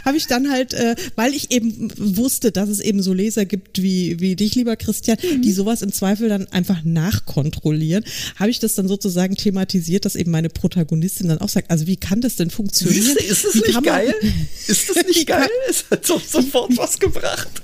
Speaker 1: habe ich dann halt, äh, weil ich eben wusste, dass es eben so Leser gibt wie, wie dich, lieber Christian, die sowas im Zweifel dann einfach nachkontrollieren, habe ich das dann sozusagen thematisiert, dass eben meine Protagonistin dann auch sagt, also wie kann das denn funktionieren?
Speaker 2: Ist das
Speaker 1: Wie
Speaker 2: nicht geil? Ist das
Speaker 1: Wie
Speaker 2: nicht geil? Es hat so, sofort was gebracht.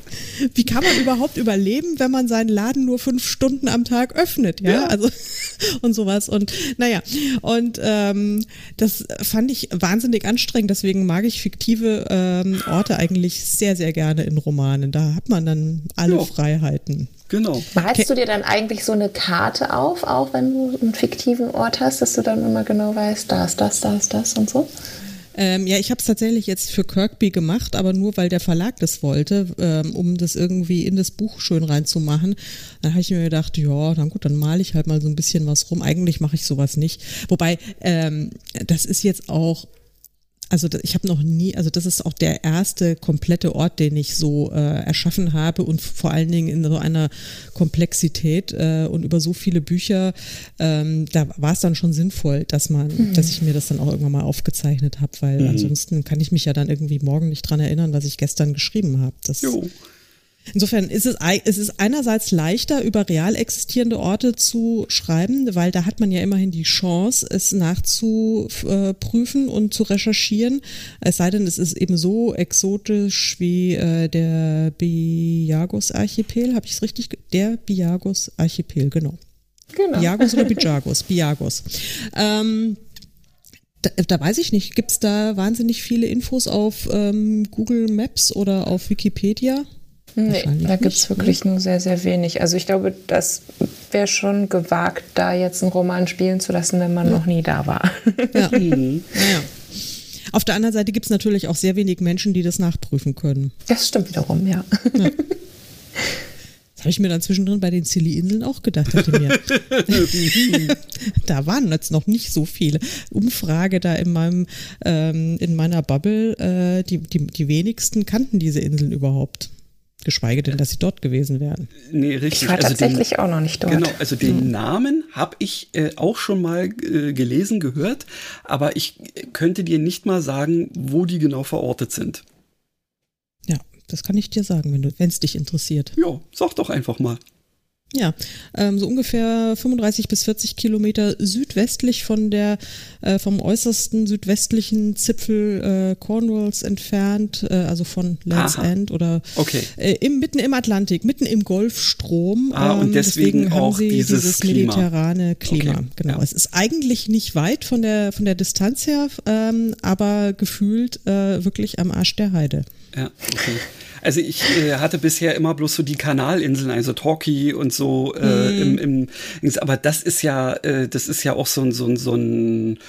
Speaker 1: Wie kann man überhaupt überleben, wenn man seinen Laden nur fünf Stunden am Tag öffnet? Ja,
Speaker 2: Ja.
Speaker 1: also <laughs> und sowas. Und naja, und ähm, das fand ich wahnsinnig anstrengend. Deswegen mag ich fiktive ähm, Orte eigentlich sehr, sehr gerne in Romanen. Da hat man dann alle
Speaker 2: Ja.
Speaker 1: Freiheiten.
Speaker 2: Genau.
Speaker 3: Malst du dir dann eigentlich so eine Karte auf, auch wenn du einen fiktiven Ort hast, dass du dann immer genau weißt, da ist das, da ist das und so?
Speaker 1: Ähm, ja, ich habe es tatsächlich jetzt für Kirkby gemacht, aber nur weil der Verlag das wollte, ähm, um das irgendwie in das Buch schön reinzumachen. Dann habe ich mir gedacht, ja, dann gut, dann male ich halt mal so ein bisschen was rum. Eigentlich mache ich sowas nicht. Wobei, ähm, das ist jetzt auch also ich habe noch nie, also das ist auch der erste komplette Ort, den ich so äh, erschaffen habe und vor allen Dingen in so einer Komplexität äh, und über so viele Bücher, ähm, da war es dann schon sinnvoll, dass man, dass ich mir das dann auch irgendwann mal aufgezeichnet habe, weil ansonsten kann ich mich ja dann irgendwie morgen nicht dran erinnern, was ich gestern geschrieben habe. Das
Speaker 2: Jo.
Speaker 1: Insofern ist es, es ist einerseits leichter, über real existierende Orte zu schreiben, weil da hat man ja immerhin die Chance, es nachzuprüfen und zu recherchieren. Es sei denn, es ist eben so exotisch wie äh, der Biagos-Archipel. Habe ich es richtig? Der Biagos-Archipel, genau.
Speaker 3: Genau.
Speaker 1: Biagos oder <laughs> Bijagos? Biagos. Ähm, da, da weiß ich nicht, gibt es da wahnsinnig viele Infos auf ähm, Google Maps oder auf Wikipedia?
Speaker 3: Nee, da gibt es wirklich ne? nur sehr, sehr wenig. Also ich glaube, das wäre schon gewagt, da jetzt einen Roman spielen zu lassen, wenn man ja. noch nie da war.
Speaker 1: Ja. <laughs> mhm. ja. Auf der anderen Seite gibt es natürlich auch sehr wenig Menschen, die das nachprüfen können.
Speaker 3: Das stimmt wiederum, ja. ja. <laughs>
Speaker 1: Das habe ich mir dann zwischendrin bei den Silly-Inseln auch gedacht. Mir, <laughs> da waren jetzt noch nicht so viele. Umfrage da in meinem ähm, in meiner Bubble, äh, die, die, die wenigsten kannten diese Inseln überhaupt. Geschweige denn, dass sie dort gewesen wären.
Speaker 3: Nee, richtig. Ich war also tatsächlich den, auch noch nicht dort.
Speaker 2: Genau, also den hm. Namen habe ich äh, auch schon mal äh, gelesen, gehört, aber ich könnte dir nicht mal sagen, wo die genau verortet sind.
Speaker 1: Das kann ich dir sagen, wenn es dich interessiert.
Speaker 2: Ja, sag doch einfach mal.
Speaker 1: Ja, ähm, so ungefähr 35 bis 40 Kilometer südwestlich von der, äh, vom äußersten südwestlichen Zipfel äh, Cornwalls entfernt, äh, also von Land's Aha. End oder
Speaker 2: okay.
Speaker 1: Äh, im, mitten im Atlantik, mitten im Golfstrom.
Speaker 2: Ah, und ähm, deswegen, deswegen haben sie dieses, dieses
Speaker 1: mediterrane Klima. Okay. Genau. Ja. Es ist eigentlich nicht weit von der, von der Distanz her, ähm, aber gefühlt äh, wirklich am Arsch der Heide.
Speaker 2: Ja, okay. Also ich äh, hatte bisher immer bloß so die Kanalinseln, also Torquay und so äh, mm. im, im, aber das ist ja, äh, das ist ja auch so ein, so ein, so ein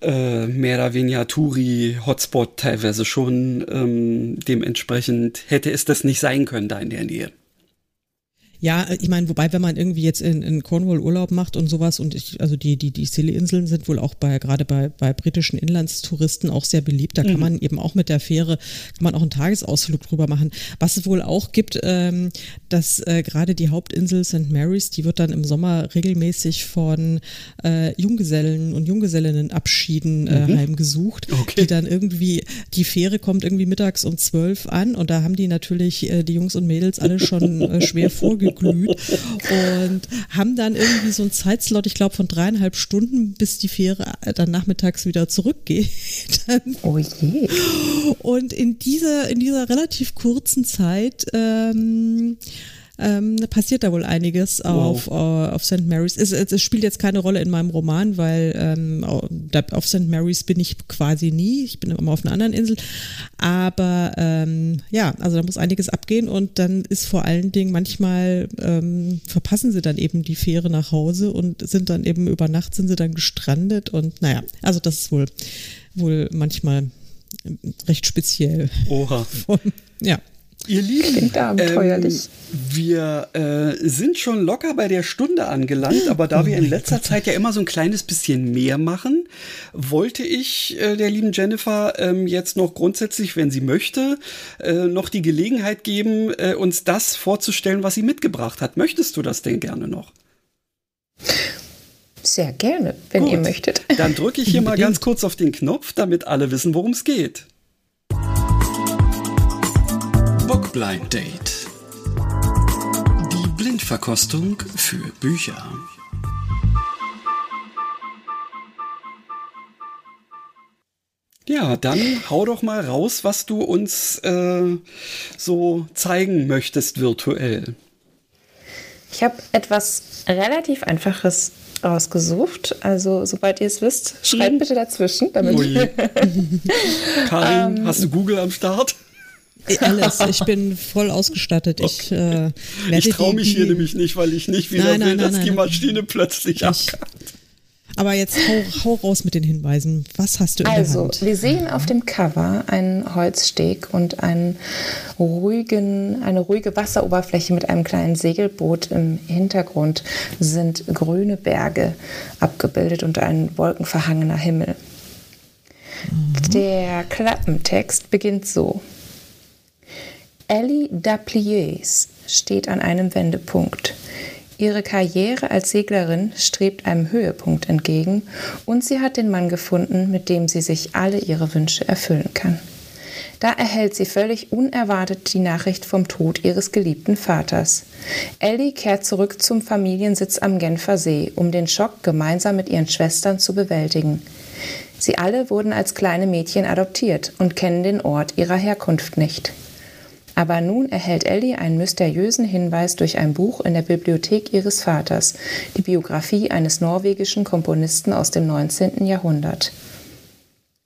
Speaker 2: äh, mehr oder weniger Touri-Hotspot teilweise schon. Ähm, dementsprechend hätte es das nicht sein können da in der Nähe.
Speaker 1: Ja, ich meine, wobei, wenn man irgendwie jetzt in, in Cornwall Urlaub macht und sowas und ich, also die, die, die Scilly-Inseln sind wohl auch bei, gerade bei, bei britischen Inlandstouristen auch sehr beliebt. Da kann mhm. man eben auch mit der Fähre, kann man auch einen Tagesausflug drüber machen. Was es wohl auch gibt, ähm, dass äh, gerade die Hauptinsel St. Mary's, die wird dann im Sommer regelmäßig von äh, Junggesellen und Junggesellinnenabschieden äh, mhm. heimgesucht, okay. die dann irgendwie, die Fähre kommt irgendwie mittags um zwölf an und da haben die natürlich, äh, die Jungs und Mädels alle schon äh, schwer vorgeglüht geglüht <laughs> und haben dann irgendwie so einen Zeitslot, ich glaube, von dreieinhalb Stunden, bis die Fähre dann nachmittags wieder zurückgeht. <laughs>
Speaker 3: oh je.
Speaker 1: Und in dieser, in dieser relativ kurzen Zeit ähm, ähm, passiert da wohl einiges auf, wow. uh, auf St. Mary's. Es, es, es, spielt jetzt keine Rolle in meinem Roman, weil ähm, auf St. Mary's bin ich quasi nie. Ich bin immer auf einer anderen Insel. Aber ähm, ja, also da muss einiges abgehen und dann ist vor allen Dingen manchmal ähm, verpassen sie dann eben die Fähre nach Hause und sind dann eben über Nacht sind sie dann gestrandet und naja, also das ist wohl, wohl manchmal recht speziell.
Speaker 2: Oha. <laughs>
Speaker 1: Von, ja.
Speaker 2: Ihr Lieben, ähm, wir äh, sind schon locker bei der Stunde angelangt, aber da wir in letzter. <laughs> Zeit ja immer so ein kleines bisschen mehr machen, wollte ich äh, der lieben Jennifer ähm, jetzt noch grundsätzlich, wenn sie möchte, äh, noch die Gelegenheit geben, äh, uns das vorzustellen, was sie mitgebracht hat. Möchtest du das denn gerne noch?
Speaker 3: Sehr gerne, wenn Gut. ihr möchtet.
Speaker 2: Dann drücke ich hier mal <laughs> ganz kurz auf den Knopf, damit alle wissen, worum es geht. Blind Date. Die Blindverkostung für Bücher. Ja, dann hau doch mal raus, was du uns äh, so zeigen möchtest virtuell.
Speaker 3: Ich habe etwas relativ Einfaches rausgesucht. Also, sobald ihr es wisst, schreibt mhm. bitte dazwischen. Damit <laughs>
Speaker 2: Karin, ähm, hast du Google am Start?
Speaker 1: Alles. Ich bin voll ausgestattet. Ich, äh,
Speaker 2: ich traue mich die, hier nämlich nicht, weil ich nicht wieder nein, nein, will, nein, dass die Maschine plötzlich abkackt.
Speaker 1: Aber jetzt hau, hau, raus mit den Hinweisen. Was hast du in
Speaker 3: also,
Speaker 1: der Hand?
Speaker 3: Also, wir sehen auf dem Cover einen Holzsteg und einen ruhigen, eine ruhige Wasseroberfläche mit einem kleinen Segelboot. Im Hintergrund sind grüne Berge abgebildet und ein wolkenverhangener Himmel. Mhm. Der Klappentext beginnt so. Ellie Dapliers steht an einem Wendepunkt. Ihre Karriere als Seglerin strebt einem Höhepunkt entgegen und sie hat den Mann gefunden, mit dem sie sich alle ihre Wünsche erfüllen kann. Da erhält sie völlig unerwartet die Nachricht vom Tod ihres geliebten Vaters. Ellie kehrt zurück zum Familiensitz am Genfer See, um den Schock gemeinsam mit ihren Schwestern zu bewältigen. Sie alle wurden als kleine Mädchen adoptiert und kennen den Ort ihrer Herkunft nicht. Aber nun erhält Ellie einen mysteriösen Hinweis durch ein Buch in der Bibliothek ihres Vaters, die Biografie eines norwegischen Komponisten aus dem 19. Jahrhundert.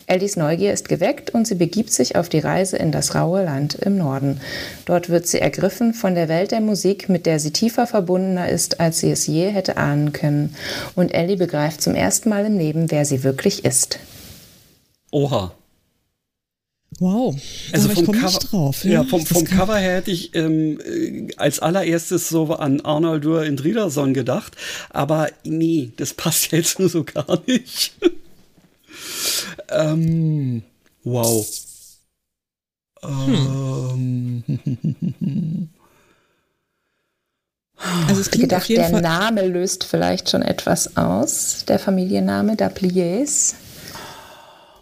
Speaker 3: Ellies Neugier ist geweckt und sie begibt sich auf die Reise in das raue Land im Norden. Dort wird sie ergriffen von der Welt der Musik, mit der sie tiefer verbundener ist, als sie es je hätte ahnen können. Und Ellie begreift zum ersten Mal im Leben, wer sie wirklich ist.
Speaker 2: Oha.
Speaker 1: Wow, also aber vom ich Cover, drauf.
Speaker 2: Ja, ja vom, vom Cover her hätte ich ähm, äh, als allererstes so an Arnold Dürr in Driederson gedacht, aber nee, das <laughs> passt jetzt so gar nicht. ähm, wow.
Speaker 3: Hm. Ähm. Also es klingt gedacht, der Fall Name löst vielleicht schon etwas aus, der Familienname Dapliers.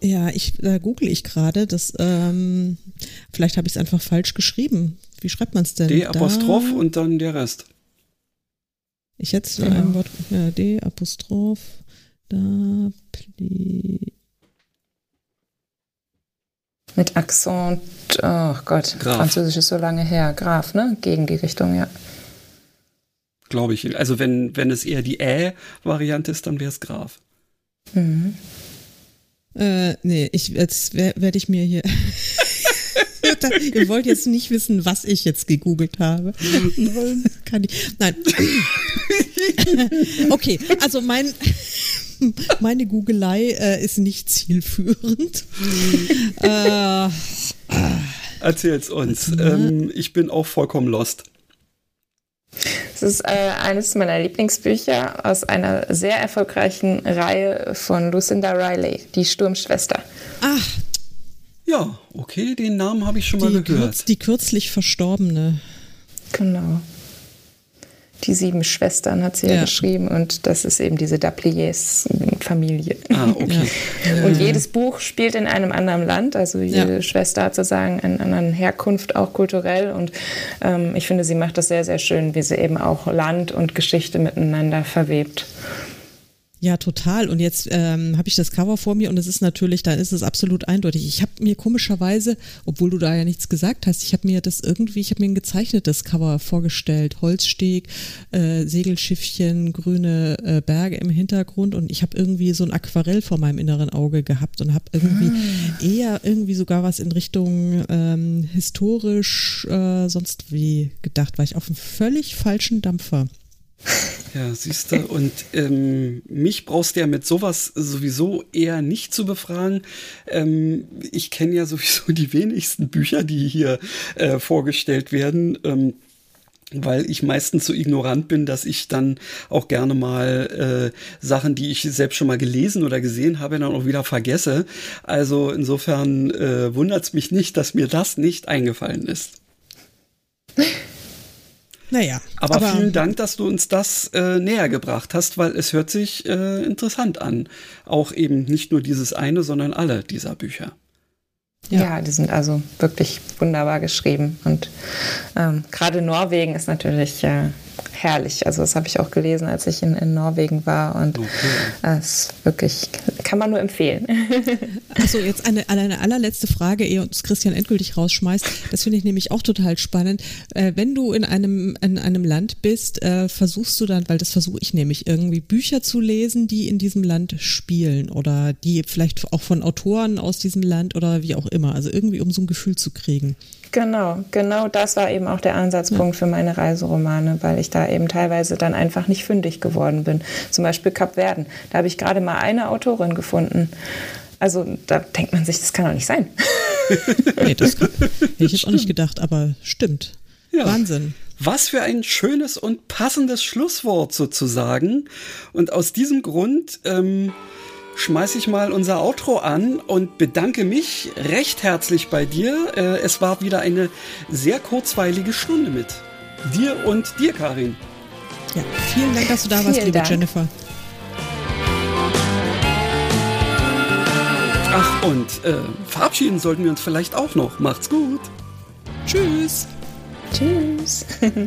Speaker 1: Ja, ich da google ich gerade, das ähm, vielleicht habe ich es einfach falsch geschrieben. Wie schreibt man es denn?
Speaker 2: D Apostroph da? und dann der Rest.
Speaker 1: Ich hätte genau. ein Wort ja, D Apostroph da pli
Speaker 3: mit Akzent, oh Gott, Graf. Französisch ist so lange her. Graf, ne? Gegen die Richtung, ja.
Speaker 2: Glaube ich. Also wenn, wenn es eher die Ä-Variante ist, dann wäre es Graf. Mhm.
Speaker 1: Äh, nee, ich, jetzt werde ich mir hier. <laughs> Ihr wollt jetzt nicht wissen, was ich jetzt gegoogelt habe. Nein. <laughs> Kann ich. Nein. <laughs> okay, also mein, meine Googelei äh, ist nicht zielführend.
Speaker 2: äh, Erzähl's uns. Ähm, ich bin auch vollkommen lost.
Speaker 3: Es ist äh, eines meiner Lieblingsbücher aus einer sehr erfolgreichen Reihe von Lucinda Riley, die Sturmschwester.
Speaker 1: Ach.
Speaker 2: Ja, okay, den Namen habe ich schon die mal gehört. Kürz,
Speaker 1: die kürzlich Verstorbene.
Speaker 3: Genau die sieben Schwestern hat sie ja, ja geschrieben und das ist eben diese Dapliers-Familie.
Speaker 2: Ah, okay.
Speaker 3: Ja. Und jedes Buch spielt in einem anderen Land, also jede ja. Schwester hat sozusagen eine andere Herkunft, auch kulturell und ähm, ich finde, sie macht das sehr, sehr schön, wie sie eben auch Land und Geschichte miteinander verwebt.
Speaker 1: Ja, total. Und jetzt ähm, habe ich das Cover vor mir und es ist natürlich, da ist es absolut eindeutig. Ich habe mir komischerweise, obwohl du da ja nichts gesagt hast, ich habe mir das irgendwie, ich habe mir ein gezeichnetes Cover vorgestellt. Holzsteg, äh, Segelschiffchen, grüne äh, Berge im Hintergrund und ich habe irgendwie so ein Aquarell vor meinem inneren Auge gehabt und habe irgendwie ah. eher irgendwie sogar was in Richtung ähm, historisch äh, sonst wie gedacht, war ich auf einem völlig falschen Dampfer.
Speaker 2: Ja, siehst du, und ähm, mich brauchst du ja mit sowas sowieso eher nicht zu befragen. Ähm, ich kenne ja sowieso <laughs> die wenigsten Bücher, die hier äh, vorgestellt werden. Ähm, weil ich meistens so ignorant bin, dass ich dann auch gerne mal äh, Sachen, die ich selbst schon mal gelesen oder gesehen habe, dann auch wieder vergesse. Also insofern äh, wundert es mich nicht, dass mir das nicht eingefallen ist. <laughs>
Speaker 1: Naja.
Speaker 2: Aber, aber vielen Dank, dass du uns das äh, näher gebracht hast, weil es hört sich äh, interessant an. Auch eben nicht nur dieses eine, sondern alle dieser Bücher.
Speaker 3: Ja. ja, die sind also wirklich wunderbar geschrieben. Und ähm, gerade Norwegen ist natürlich äh, herrlich. Also das habe ich auch gelesen, als ich in, in Norwegen war. Und okay. es wirklich, kann man nur empfehlen.
Speaker 1: Achso, <laughs> jetzt eine, eine allerletzte Frage, ehe uns Christian endgültig rausschmeißt. Das finde ich nämlich auch total spannend. Äh, wenn du in einem, in einem Land bist, äh, versuchst du dann, weil das versuche ich nämlich, irgendwie Bücher zu lesen, die in diesem Land spielen oder die vielleicht auch von Autoren aus diesem Land oder wie auch immer. Also irgendwie, um so ein Gefühl zu kriegen.
Speaker 3: Genau, genau das war eben auch der Ansatzpunkt für meine Reiseromane, weil ich da eben teilweise dann einfach nicht fündig geworden bin. Zum Beispiel Kap Verden. Da habe ich gerade mal eine Autorin gefunden. Also da denkt man sich, das kann doch nicht sein. <laughs>
Speaker 1: nee, das hätte ich jetzt auch nicht gedacht, aber stimmt. Ja. Wahnsinn.
Speaker 2: Was für ein schönes und passendes Schlusswort sozusagen. Und aus diesem Grund ähm, schmeiße ich mal unser Outro an und bedanke mich recht herzlich bei dir. Äh, es war wieder eine sehr kurzweilige Stunde mit dir und dir, Karin.
Speaker 1: Ja, vielen Dank, dass du da warst, liebe Dank. Jennifer.
Speaker 2: Ach, und äh, verabschieden sollten wir uns vielleicht auch noch. Macht's gut.
Speaker 1: Tschüss.
Speaker 3: Tschüss. <laughs>